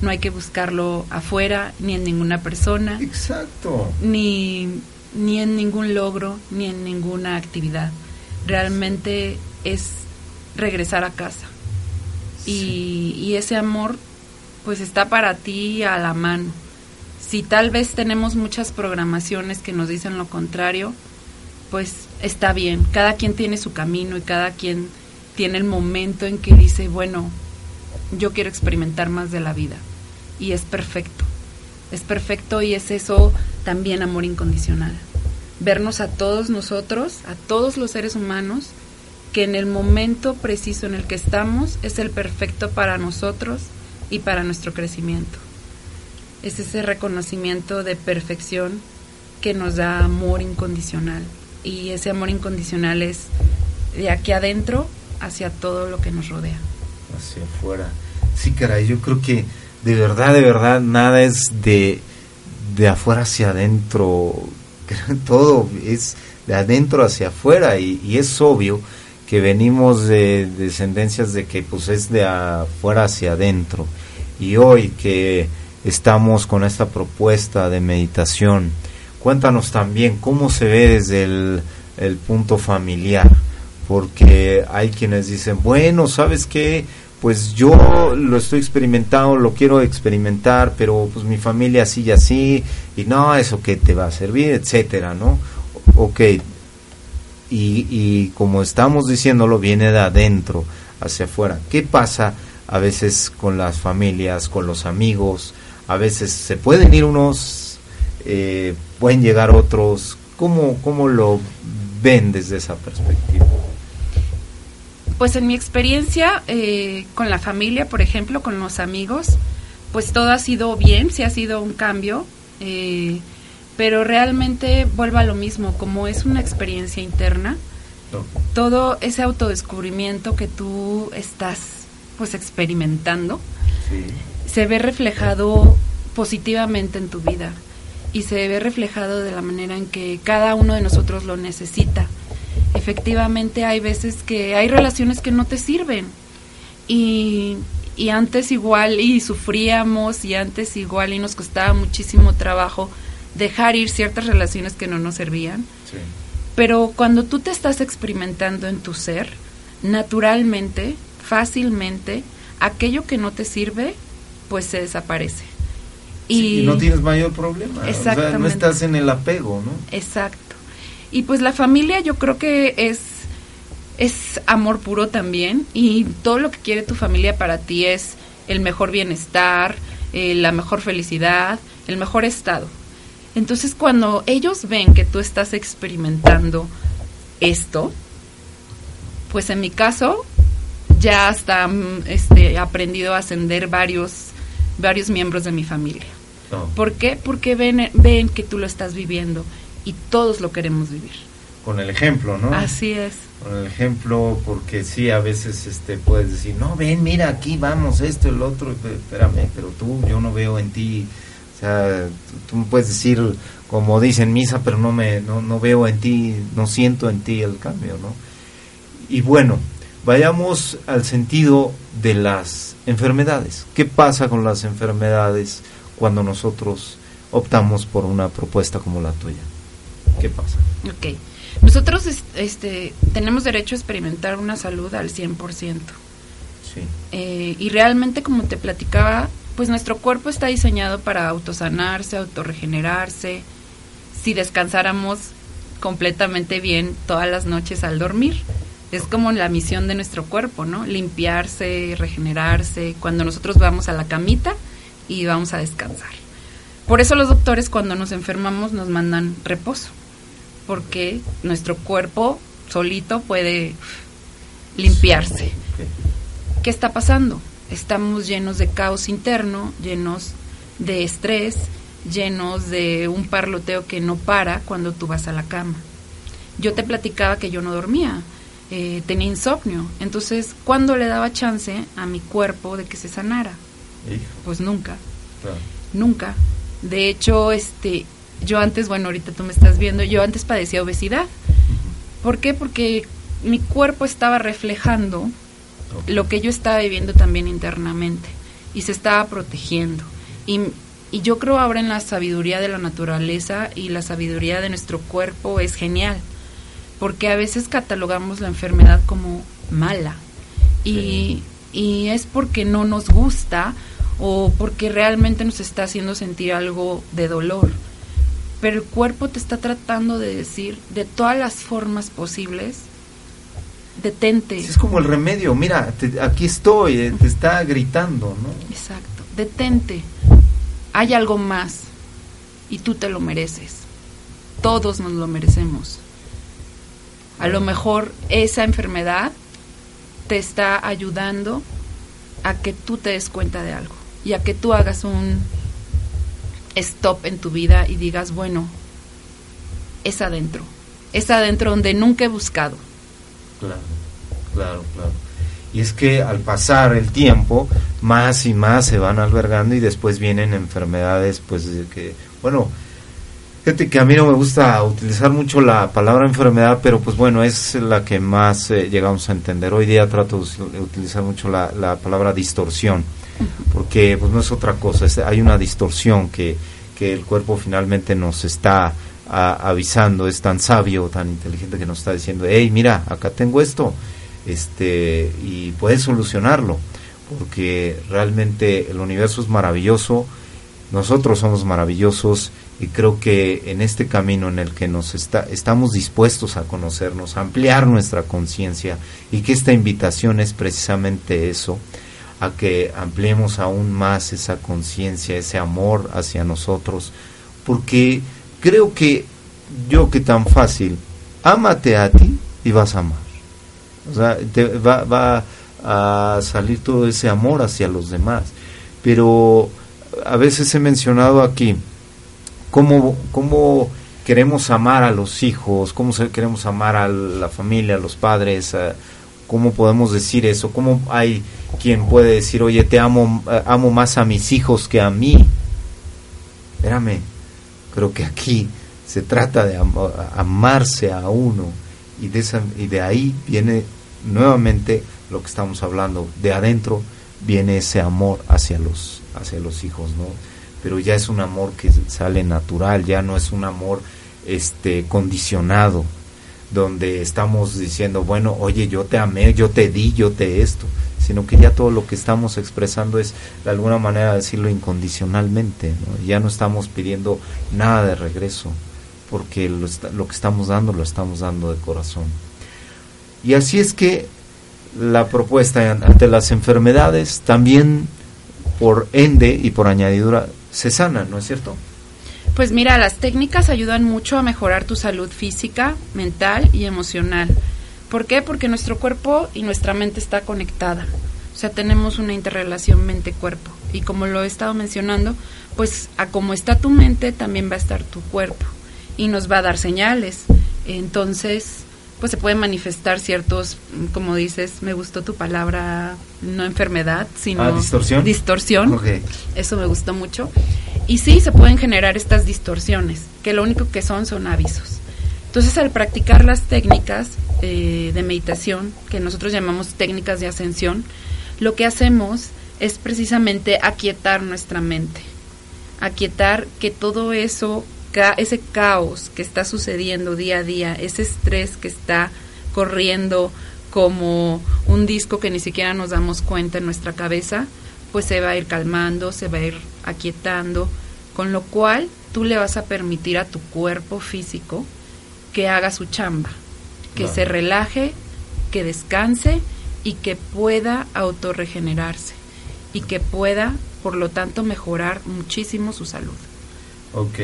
No hay que buscarlo afuera, ni en ninguna persona. Exacto. Ni, ni en ningún logro, ni en ninguna actividad. Realmente es regresar a casa. Y, y ese amor, pues está para ti a la mano. Si tal vez tenemos muchas programaciones que nos dicen lo contrario, pues está bien. Cada quien tiene su camino y cada quien tiene el momento en que dice, bueno, yo quiero experimentar más de la vida. Y es perfecto. Es perfecto y es eso también amor incondicional. Vernos a todos nosotros, a todos los seres humanos, que en el momento preciso en el que estamos es el perfecto para nosotros y para nuestro crecimiento. Es ese reconocimiento de perfección que nos da amor incondicional. Y ese amor incondicional es de aquí adentro hacia todo lo que nos rodea hacia afuera. Sí, caray, yo creo que de verdad, de verdad, nada es de, de afuera hacia adentro. Todo es de adentro hacia afuera y, es obvio que venimos de descendencias de que pues es de afuera hacia adentro. Y hoy que estamos con esta propuesta de meditación, cuéntanos también cómo se ve desde el punto familiar, porque hay quienes dicen, bueno, ¿sabes qué? pues yo lo estoy experimentando, lo quiero experimentar, pero pues mi familia así y así, y no, eso que te va a servir, etcétera, ¿no? Ok, y, y como estamos diciéndolo, viene de adentro hacia afuera. ¿Qué pasa a veces con las familias, con los amigos? A veces se pueden ir unos, eh, pueden llegar otros. ¿Cómo, ¿Cómo lo ven desde esa perspectiva? Pues en mi experiencia eh, con la familia, por ejemplo, con los amigos, pues todo ha sido bien, sí ha sido un cambio, eh, pero realmente vuelvo a lo mismo, como es una experiencia interna, todo ese autodescubrimiento que tú estás pues experimentando, se ve reflejado positivamente en tu vida y se ve reflejado de la manera en que cada uno de nosotros lo necesita efectivamente hay veces que hay relaciones que no te sirven. Y, y antes igual y sufríamos y antes igual y nos costaba muchísimo trabajo dejar ir ciertas relaciones que no nos servían. Pero cuando tú te estás experimentando en tu ser, naturalmente, fácilmente, aquello que no te sirve, pues se desaparece. Y, no tienes mayor problema. Exactamente. no estás en el apego, ¿no? Exacto. Y pues la familia yo creo que es es amor puro también y todo lo que quiere tu familia para ti es el mejor bienestar, eh, la mejor felicidad, el mejor estado. Entonces cuando ellos ven que tú estás experimentando esto, pues en mi caso ya hasta mm, este aprendido a ascender varios varios miembros de mi familia. Oh. ¿Por qué? Porque ven ven que tú lo estás viviendo y todos lo queremos vivir. Con el ejemplo, ¿no? Así es. Con el ejemplo, porque sí, a veces este puedes decir, no, ven, mira, aquí vamos, esto, el otro, espérame, pero tú, yo no veo en ti, o sea, tú, puedes decir, como dicen misa, pero no, me, no, no veo en ti, no siento en ti el cambio, ¿no? Y bueno, vayamos al sentido de las enfermedades. ¿Qué pasa con las enfermedades cuando nosotros optamos por una propuesta como la tuya? ¿Qué pasa? Ok. Nosotros este, tenemos derecho a experimentar una salud al 100%. Sí. Eh, y realmente, como te platicaba, pues nuestro cuerpo está diseñado para autosanarse, autorregenerarse. Si descansáramos completamente bien todas las noches al dormir. Es como la misión de nuestro cuerpo, ¿no? Limpiarse, regenerarse, cuando nosotros vamos a la camita y vamos a descansar. Por eso los doctores cuando nos enfermamos nos mandan reposo, porque nuestro cuerpo solito puede limpiarse. ¿Qué está pasando? Estamos llenos de caos interno, llenos de estrés, llenos de un parloteo que no para cuando tú vas a la cama. Yo te platicaba que yo no dormía, eh, tenía insomnio, entonces ¿cuándo le daba chance a mi cuerpo de que se sanara? Pues nunca, nunca. De hecho, este, yo antes, bueno, ahorita tú me estás viendo, yo antes padecía obesidad. ¿Por qué? Porque mi cuerpo estaba reflejando lo que yo estaba viviendo también internamente y se estaba protegiendo. Y, y yo creo ahora en la sabiduría de la naturaleza y la sabiduría de nuestro cuerpo es genial, porque a veces catalogamos la enfermedad como mala y, y es porque no nos gusta o porque realmente nos está haciendo sentir algo de dolor. Pero el cuerpo te está tratando de decir de todas las formas posibles, detente. Es como el remedio, mira, aquí estoy, eh, te está gritando, ¿no? Exacto, detente. Hay algo más y tú te lo mereces. Todos nos lo merecemos. A lo mejor esa enfermedad te está ayudando a que tú te des cuenta de algo y a que tú hagas un stop en tu vida y digas, bueno, es adentro, es adentro donde nunca he buscado. Claro, claro, claro. Y es que al pasar el tiempo, más y más se van albergando y después vienen enfermedades, pues que, bueno, Fíjate que a mí no me gusta utilizar mucho la palabra enfermedad, pero pues bueno, es la que más eh, llegamos a entender. Hoy día trato de utilizar mucho la, la palabra distorsión porque pues no es otra cosa, hay una distorsión que, que el cuerpo finalmente nos está avisando, es tan sabio, tan inteligente que nos está diciendo, hey, mira, acá tengo esto, este, y puedes solucionarlo, porque realmente el universo es maravilloso, nosotros somos maravillosos y creo que en este camino en el que nos está, estamos dispuestos a conocernos, a ampliar nuestra conciencia y que esta invitación es precisamente eso, a que ampliemos aún más esa conciencia, ese amor hacia nosotros, porque creo que yo que tan fácil, ámate a ti y vas a amar. O sea, te va, va a salir todo ese amor hacia los demás. Pero a veces he mencionado aquí cómo, cómo queremos amar a los hijos, cómo queremos amar a la familia, a los padres, cómo podemos decir eso, cómo hay quien puede decir, oye, te amo, eh, amo más a mis hijos que a mí. Espérame, creo que aquí se trata de amarse a uno y de, y de ahí viene nuevamente lo que estamos hablando, de adentro viene ese amor hacia los, hacia los hijos, ¿no? Pero ya es un amor que sale natural, ya no es un amor este condicionado, donde estamos diciendo, bueno, oye, yo te amé, yo te di, yo te esto, sino que ya todo lo que estamos expresando es de alguna manera decirlo incondicionalmente, ya no estamos pidiendo nada de regreso, porque lo, que estamos dando lo estamos dando de corazón. Y así es que la propuesta ante las enfermedades también por ende y por añadidura se sana, ¿no es cierto? Pues mira, las técnicas ayudan mucho a mejorar tu salud física, mental y emocional. ¿Por qué? Porque nuestro cuerpo y nuestra mente está conectada. O sea, tenemos una interrelación mente-cuerpo. Y como lo he estado mencionando, pues a como está tu mente, también va a estar tu cuerpo. Y nos va a dar señales. Entonces, pues se pueden manifestar ciertos, como dices, me gustó tu palabra, no enfermedad, sino ah, distorsión. Distorsión. Eso me gustó mucho. Y sí, se pueden generar estas distorsiones, que lo único que son son avisos. Entonces, al practicar las técnicas eh, de meditación, que nosotros llamamos técnicas de ascensión, lo que hacemos es precisamente aquietar nuestra mente, aquietar que todo eso, ese caos que está sucediendo día a día, ese estrés que está corriendo como un disco que ni siquiera nos damos cuenta en nuestra cabeza, pues se va a ir calmando, se va a ir aquietando, con lo cual tú le vas a permitir a tu cuerpo físico que haga su chamba, que se relaje, que descanse y que pueda autorregenerarse y que pueda, por lo tanto, mejorar muchísimo su salud. Ok.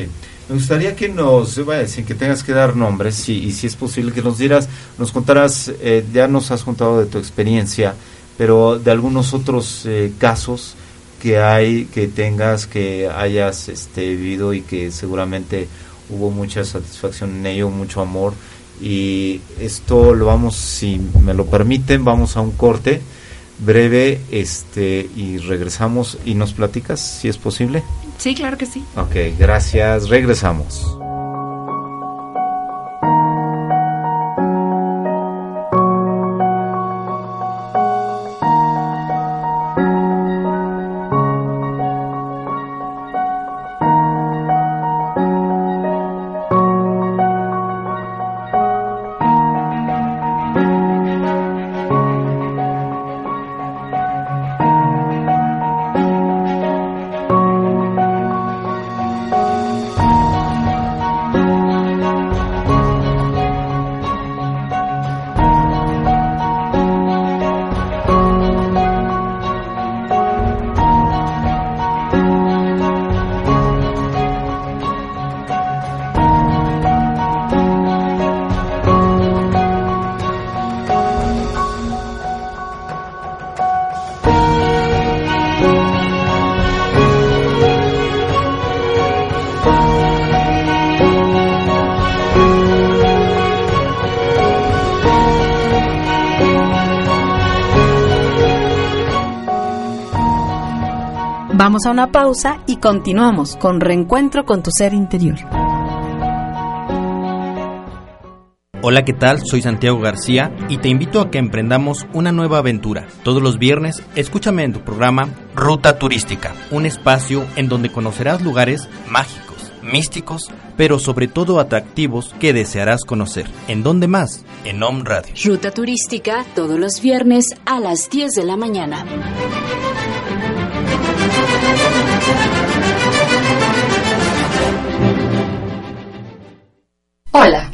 Me gustaría que nos, sin que tengas que dar nombres, y si es posible que nos dieras, nos contaras, eh, ya nos has contado de tu experiencia, pero de algunos otros eh, casos que hay, que tengas, que hayas este, vivido y que seguramente hubo mucha satisfacción en ello, mucho amor. Y esto lo vamos, si me lo permiten, vamos a un corte breve este y regresamos y nos platicas si es posible. Sí, claro que sí. Ok, gracias. Regresamos. Vamos a una pausa y continuamos con Reencuentro con tu ser interior. Hola, ¿qué tal? Soy Santiago García y te invito a que emprendamos una nueva aventura. Todos los viernes, escúchame en tu programa Ruta Turística, un espacio en donde conocerás lugares mágicos, místicos, pero sobre todo atractivos que desearás conocer. ¿En dónde más? En Om Radio. Ruta Turística todos los viernes a las 10 de la mañana.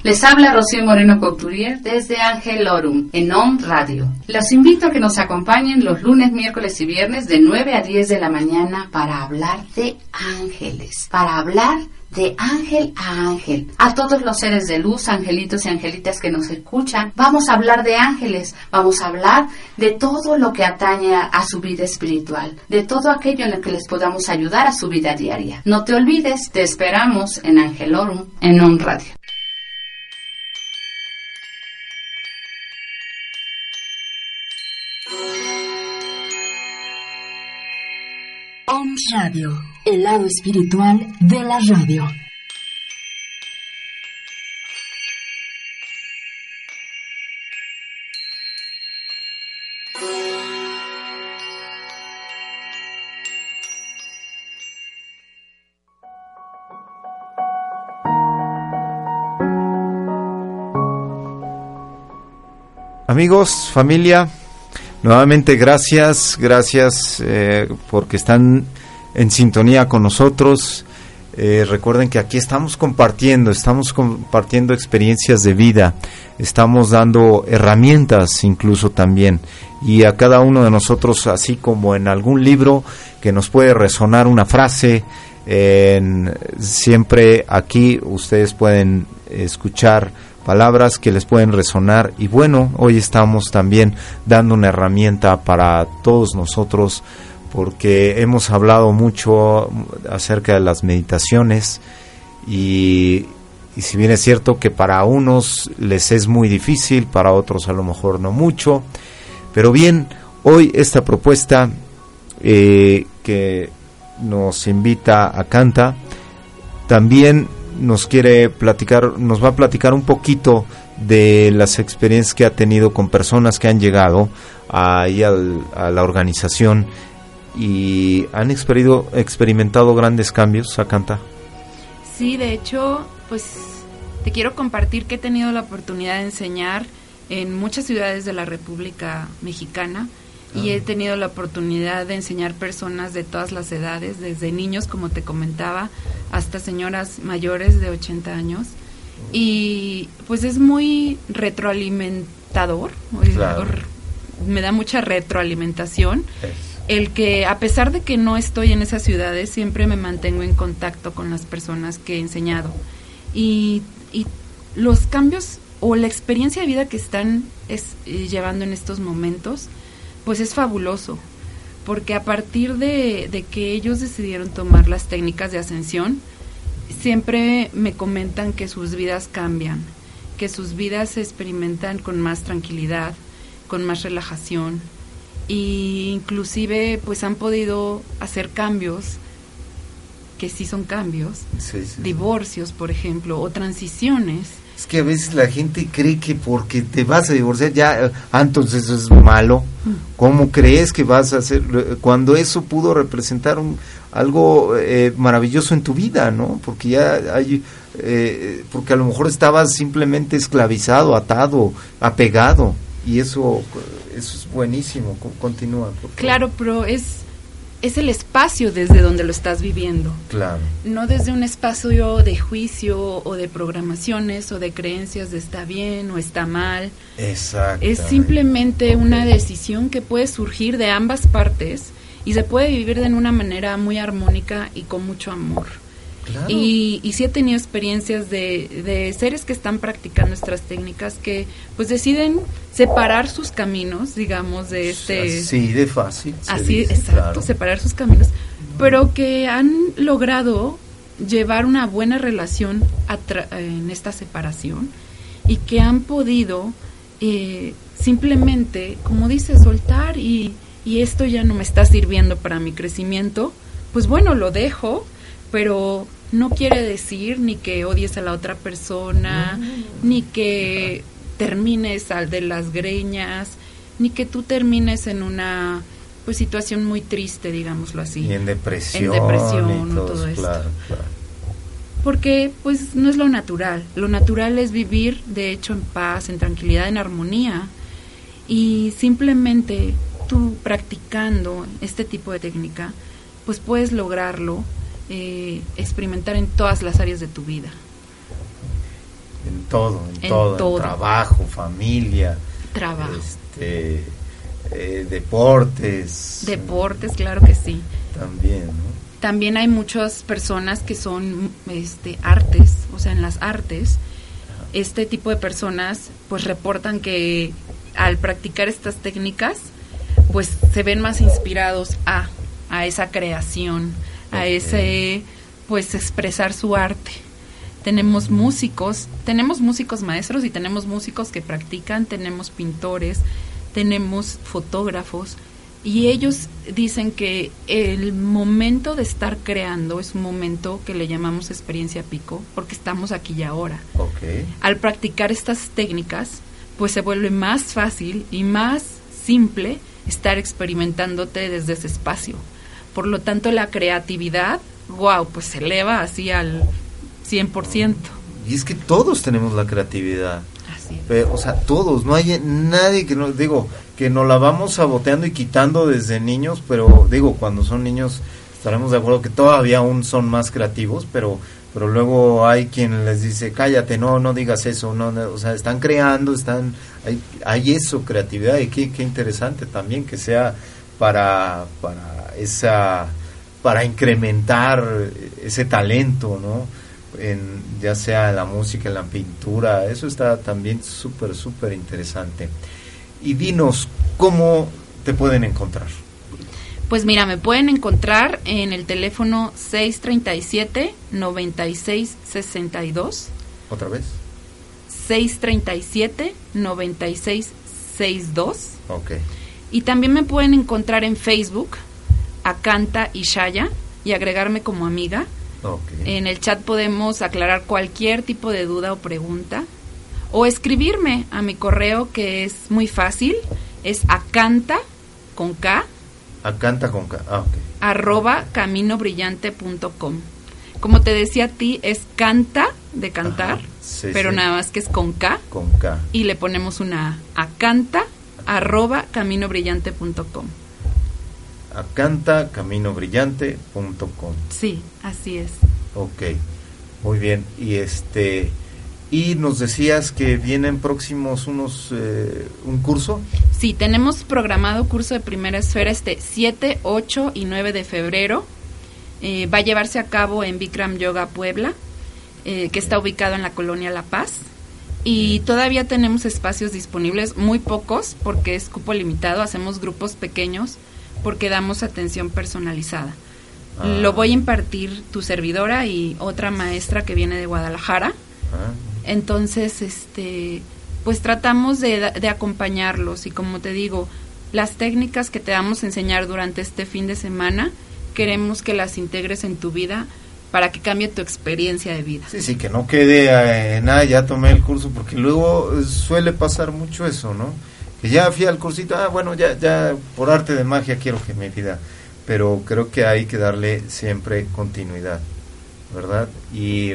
Les habla Rocío Moreno Couturier desde Angelorum en On Radio. Los invito a que nos acompañen los lunes, miércoles y viernes de 9 a 10 de la mañana para hablar de ángeles, para hablar de ángel a ángel. A todos los seres de luz, angelitos y angelitas que nos escuchan, vamos a hablar de ángeles, vamos a hablar de todo lo que atañe a su vida espiritual, de todo aquello en lo que les podamos ayudar a su vida diaria. No te olvides, te esperamos en Angelorum en On Radio. Radio, el lado espiritual de la radio. Amigos, familia, Nuevamente gracias, gracias eh, porque están en sintonía con nosotros. Eh, recuerden que aquí estamos compartiendo, estamos compartiendo experiencias de vida, estamos dando herramientas incluso también. Y a cada uno de nosotros, así como en algún libro que nos puede resonar una frase, siempre aquí ustedes pueden escuchar palabras que les pueden resonar y bueno, hoy estamos también dando una herramienta para todos nosotros porque hemos hablado mucho acerca de las meditaciones y, si bien es cierto que para unos les es muy difícil, para otros a lo mejor no mucho, pero bien, hoy esta propuesta eh, que nos invita a Canta también nos quiere platicar, nos va a platicar un poquito de las experiencias que ha tenido con personas que han llegado ahí a la organización y han experimentado grandes cambios, Acanta. Sí, de hecho, pues te quiero compartir que he tenido la oportunidad de enseñar en muchas ciudades de la República Mexicana y he tenido la oportunidad de enseñar personas de todas las edades, desde niños, como te comentaba, hasta señoras mayores de 80 años. Y pues es muy retroalimentador, me da mucha retroalimentación. El que a pesar de que no estoy en esas ciudades, siempre me mantengo en contacto con las personas que he enseñado. Y, los cambios o la experiencia de vida que están es, eh, llevando en estos momentos, pues es fabuloso, porque a partir de que ellos decidieron tomar las técnicas de ascensión, siempre me comentan que sus vidas cambian, que sus vidas se experimentan con más tranquilidad, con más relajación, y inclusive pues han podido hacer cambios que sí son cambios, Sí, sí. divorcios, por ejemplo, o transiciones. Es que a veces la gente cree que porque te vas a divorciar ya, eh, ah, entonces eso es malo. ¿Cómo crees que vas a hacer eh, cuando eso pudo representar un, algo eh, maravilloso en tu vida, ¿no? Porque ya hay, eh, porque a lo mejor estabas simplemente esclavizado, atado, apegado y eso, eso es buenísimo. Co- Continúa. Claro, pero es, es el espacio desde donde lo estás viviendo. Claro. No desde un espacio de juicio o de programaciones o de creencias de está bien o está mal. Exacto. Es simplemente una decisión que puede surgir de ambas partes y se puede vivir de una manera muy armónica y con mucho amor. Claro. Y, y sí he tenido experiencias de, de seres que están practicando estas técnicas que pues deciden separar sus caminos, digamos, de este... Así de fácil. Así, dice, exacto, claro. separar sus caminos, pero que han logrado llevar una buena relación en esta separación y que han podido eh, simplemente, como dice, soltar y, y esto ya no me está sirviendo para mi crecimiento, pues bueno, lo dejo, pero no quiere decir ni que odies a la otra persona, ni que termines al de las greñas, ni que tú termines en una pues situación muy triste, digámoslo así. Y en depresión. En depresión y o todo, todo esto. Claro, claro. Porque pues no es lo natural. Lo natural es vivir, de hecho, en paz, en tranquilidad, en armonía. Y simplemente tú practicando este tipo de técnica, pues puedes lograrlo, eh, experimentar en todas las áreas de tu vida. En todo, en, En todo, en trabajo, familia, Trabajo. este, eh, deportes. Deportes, claro que sí. También, ¿no? También hay muchas personas que son este artes, o sea, en las artes, este tipo de personas pues reportan que al practicar estas técnicas pues se ven más inspirados a a esa creación, a ese pues expresar su arte. Tenemos músicos, tenemos músicos maestros y tenemos músicos que practican, tenemos pintores, tenemos fotógrafos y ellos dicen que el momento de estar creando es un momento que le llamamos experiencia pico porque estamos aquí y ahora. Al practicar estas técnicas, pues se vuelve más fácil y más simple estar experimentándote desde ese espacio. Por lo tanto, la creatividad, wow, pues se eleva así al 100%. Y es que todos tenemos la creatividad. Así es. Pero, o sea, todos, no hay nadie que no, digo, que nos la vamos saboteando y quitando desde niños, pero digo, cuando son niños estaremos de acuerdo que todavía aún son más creativos, pero pero luego hay quien les dice, cállate, no, no digas eso, no, no", o sea, están creando, están, hay, hay eso, creatividad, y qué, qué interesante también que sea para, para esa, para incrementar ese talento, ¿no? En, ya sea en la música, en la pintura, eso está también súper, súper interesante. Y dinos, ¿cómo te pueden encontrar? Pues mira, me pueden encontrar en el teléfono 637-9662. ¿Otra vez? 637-9662. Ok. Y también me pueden encontrar en Facebook, Acanta y Shaya, y agregarme como amiga. En el chat podemos aclarar cualquier tipo de duda o pregunta. O escribirme a mi correo que es muy fácil. Es acanta con K Acanta con K. Ah, ok. arroba caminobrillante.com. Como te decía a ti, es canta de cantar, sí, pero sí. nada más que es con K Con K. y le ponemos una A. Acanta arroba caminobrillante.com. acantacaminobrillante.com. Sí, así es. Ok, muy bien. Y este, Y nos decías que vienen próximos unos eh, un curso. Sí, tenemos programado curso de primera esfera este 7, 8 y 9 de febrero. Eh, va a llevarse a cabo en Bikram Yoga Puebla, eh, que está ubicado en la colonia La Paz. Y todavía tenemos espacios disponibles, muy pocos, porque es cupo limitado. Hacemos grupos pequeños porque damos atención personalizada. Ah. Lo voy a impartir tu servidora y otra maestra que viene de Guadalajara. Ah, Entonces, este, pues tratamos de, de acompañarlos y como te digo, las técnicas que te vamos a enseñar durante este fin de semana, queremos que las integres en tu vida para que cambie tu experiencia de vida. Sí, sí, que no quede eh, nada, ya tomé el curso, porque luego eh, suele pasar mucho eso, ¿no? Que ya fui al cursito, ah, bueno, ya, ya por arte de magia quiero que me vida, pero creo que hay que darle siempre continuidad, ¿verdad? Y,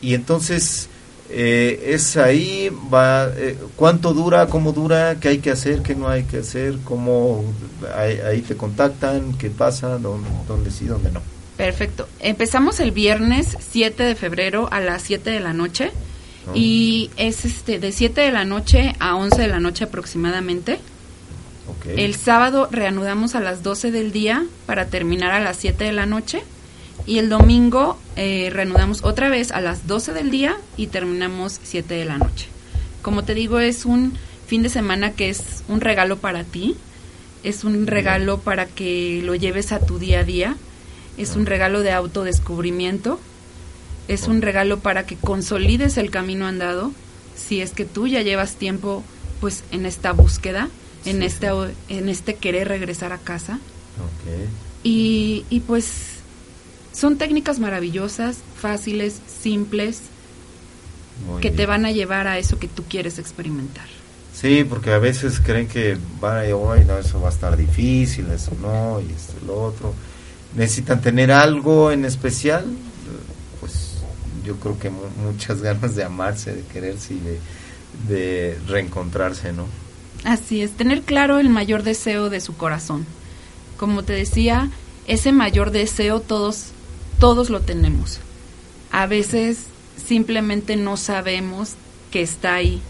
y entonces, eh, es ahí, va, eh, ¿cuánto dura, cómo dura, qué hay que hacer, qué no hay que hacer, cómo ahí, ahí te contactan, qué pasa, dónde, dónde sí, dónde no? Perfecto. Empezamos el viernes 7 de febrero a las 7 de la noche ¿no? y es este de 7 de la noche a 11 de la noche aproximadamente. Ok. El sábado reanudamos a las 12 del día para terminar a las 7 de la noche. Y el domingo eh, reanudamos otra vez a las 12 del día y terminamos 7 de la noche. Como te digo, es un fin de semana que es un regalo para ti. Es un regalo para que lo lleves a tu día a día. Es un regalo de autodescubrimiento. Es un regalo para que consolides el camino andado. Si es que tú ya llevas tiempo pues en esta búsqueda, en Sí, este en este querer regresar a casa. Ok. Y, y pues son técnicas maravillosas, fáciles, simples, Muy que te van a llevar a eso que tú quieres experimentar. Sí, porque a veces creen que van a no, eso va a estar difícil, eso no, y esto y lo otro. Necesitan tener algo en especial, pues yo creo que mu- muchas ganas de amarse, de quererse y de, de reencontrarse, ¿no? Así es, tener claro el mayor deseo de su corazón. Como te decía, ese mayor deseo todos todos lo tenemos. A veces simplemente no sabemos que está ahí,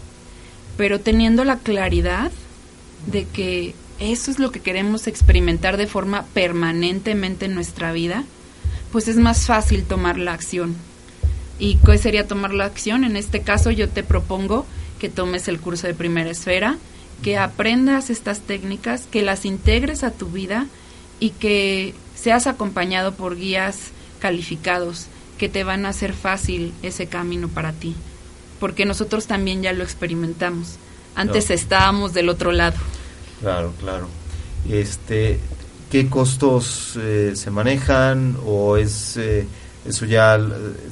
pero teniendo la claridad de que eso es lo que queremos experimentar de forma permanentemente en nuestra vida, pues es más fácil tomar la acción. ¿Y qué sería tomar la acción? En este caso yo te propongo que tomes el curso de primera esfera, que aprendas estas técnicas, que las integres a tu vida y que seas acompañado por guías calificados que te van a hacer fácil ese camino para ti, porque nosotros también ya lo experimentamos. Antes No. estábamos del otro lado. Claro, claro. Este, ¿Qué costos eh, se manejan o es eh, eso ya eh,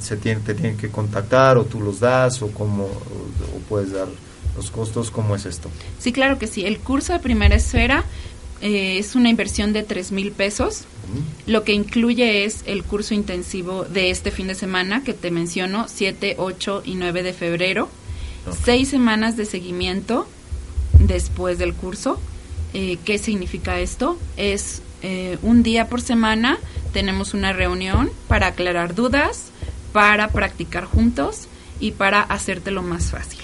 se tiene, te tienen que contactar o tú los das o cómo o, puedes dar los costos? ¿Cómo es esto? Sí, claro que sí. El curso de primera esfera eh, es una inversión de tres mil pesos. Lo que incluye es el curso intensivo de este fin de semana que te menciono, 7, 8 y 9 de febrero. Seis semanas de seguimiento después del curso. Eh, ¿Qué significa esto? Es eh, un día por semana tenemos una reunión para aclarar dudas, para practicar juntos y para hacértelo más fácil.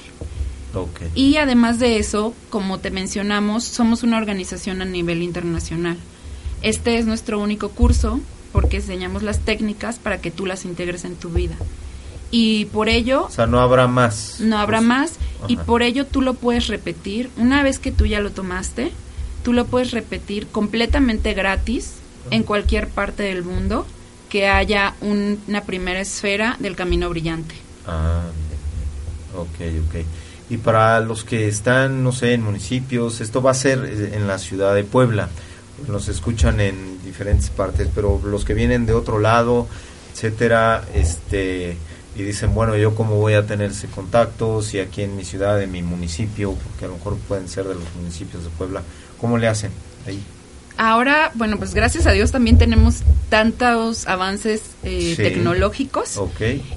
Ok. Y además de eso, como te mencionamos, somos una organización a nivel internacional. Este es nuestro único curso porque enseñamos las técnicas para que tú las integres en tu vida. Y por ello O sea, no habrá más. no habrá Pues, más y por ello tú lo puedes repetir. Una vez que tú ya lo tomaste, tú lo puedes repetir completamente gratis en cualquier parte del mundo que haya un- una primera esfera del camino brillante. Ah, bien, bien. ok, ok. Y para los que están, no sé, en municipios, esto va a ser eh, en la ciudad de Puebla. Nos escuchan en diferentes partes, pero los que vienen de otro lado, etcétera, este, y dicen, bueno, yo cómo voy a tener ese contacto, si aquí en mi ciudad, en mi municipio, porque a lo mejor pueden ser de los municipios de Puebla, ¿cómo le hacen ahí? Ahora, bueno, pues gracias a Dios también tenemos tantos avances eh, tecnológicos.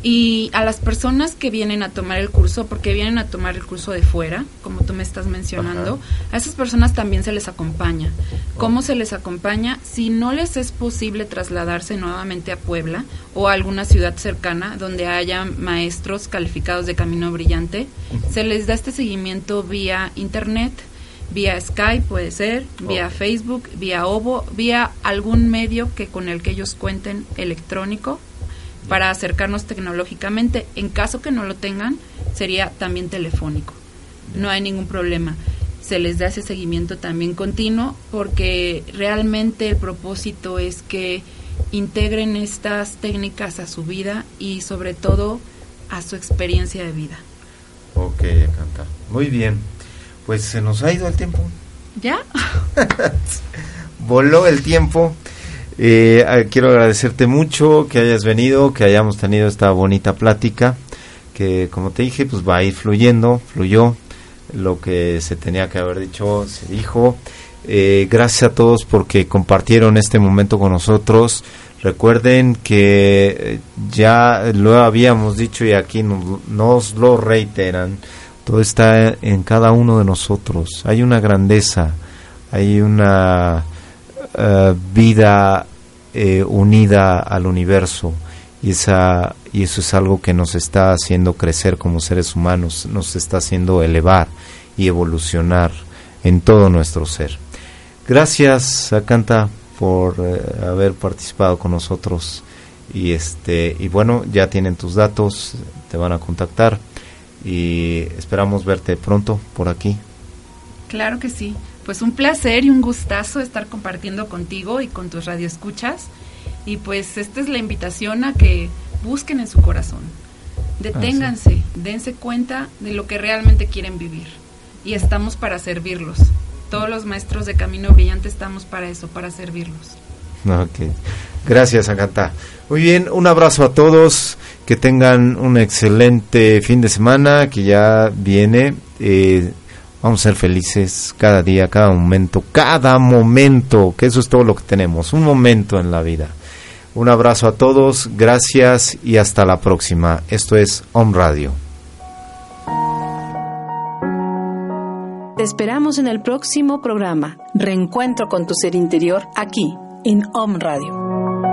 Y a las personas que vienen a tomar el curso, porque vienen a tomar el curso de fuera, como tú me estás mencionando, a esas personas también se les acompaña. ¿Cómo se les acompaña? Si no les es posible trasladarse nuevamente a Puebla o a alguna ciudad cercana donde haya maestros calificados de camino brillante, se les da este seguimiento vía internet vía Skype puede ser, vía Facebook, vía Ovo, vía algún medio que con el que ellos cuenten electrónico para acercarnos tecnológicamente. En caso que no lo tengan, sería también telefónico. No hay ningún problema. Se les da ese seguimiento también continuo porque realmente el propósito es que integren estas técnicas a su vida y sobre todo a su experiencia de vida. Ok, encanta. Muy bien. Pues se nos ha ido el tiempo. ¿Ya? Voló el tiempo. Eh, quiero agradecerte mucho que hayas venido, que hayamos tenido esta bonita plática, que como te dije, pues va a ir fluyendo, fluyó. Lo que se tenía que haber dicho, se dijo. Eh, gracias a todos porque compartieron este momento con nosotros. Recuerden que eh, ya lo habíamos dicho y aquí nos lo reiteran todo está en cada uno de nosotros. Hay una grandeza, hay una eh, vida eh, unida al universo y, esa, y eso es algo que nos está haciendo crecer como seres humanos, nos está haciendo elevar y evolucionar en todo nuestro ser. Gracias, Acanta, por eh, haber participado con nosotros y este y bueno, ya tienen tus datos, te van a contactar y esperamos verte pronto por aquí. Claro que sí. Pues un placer y un gustazo estar compartiendo contigo y con tus radioescuchas. Y pues esta es la invitación a que busquen en su corazón. Deténganse, dense cuenta de lo que realmente quieren vivir. Y estamos para servirlos. Todos los maestros de Camino Brillante estamos para eso, para servirlos. Ok. Gracias, Agata. Muy bien, un abrazo a todos que tengan un excelente fin de semana que ya viene. Eh, vamos a ser felices cada día, cada momento, cada momento, que eso es todo lo que tenemos, un momento en la vida. Un abrazo a todos, gracias y hasta la próxima. Esto es Home Radio. Te esperamos en el próximo programa, Reencuentro con tu ser interior, aquí, en Home Radio.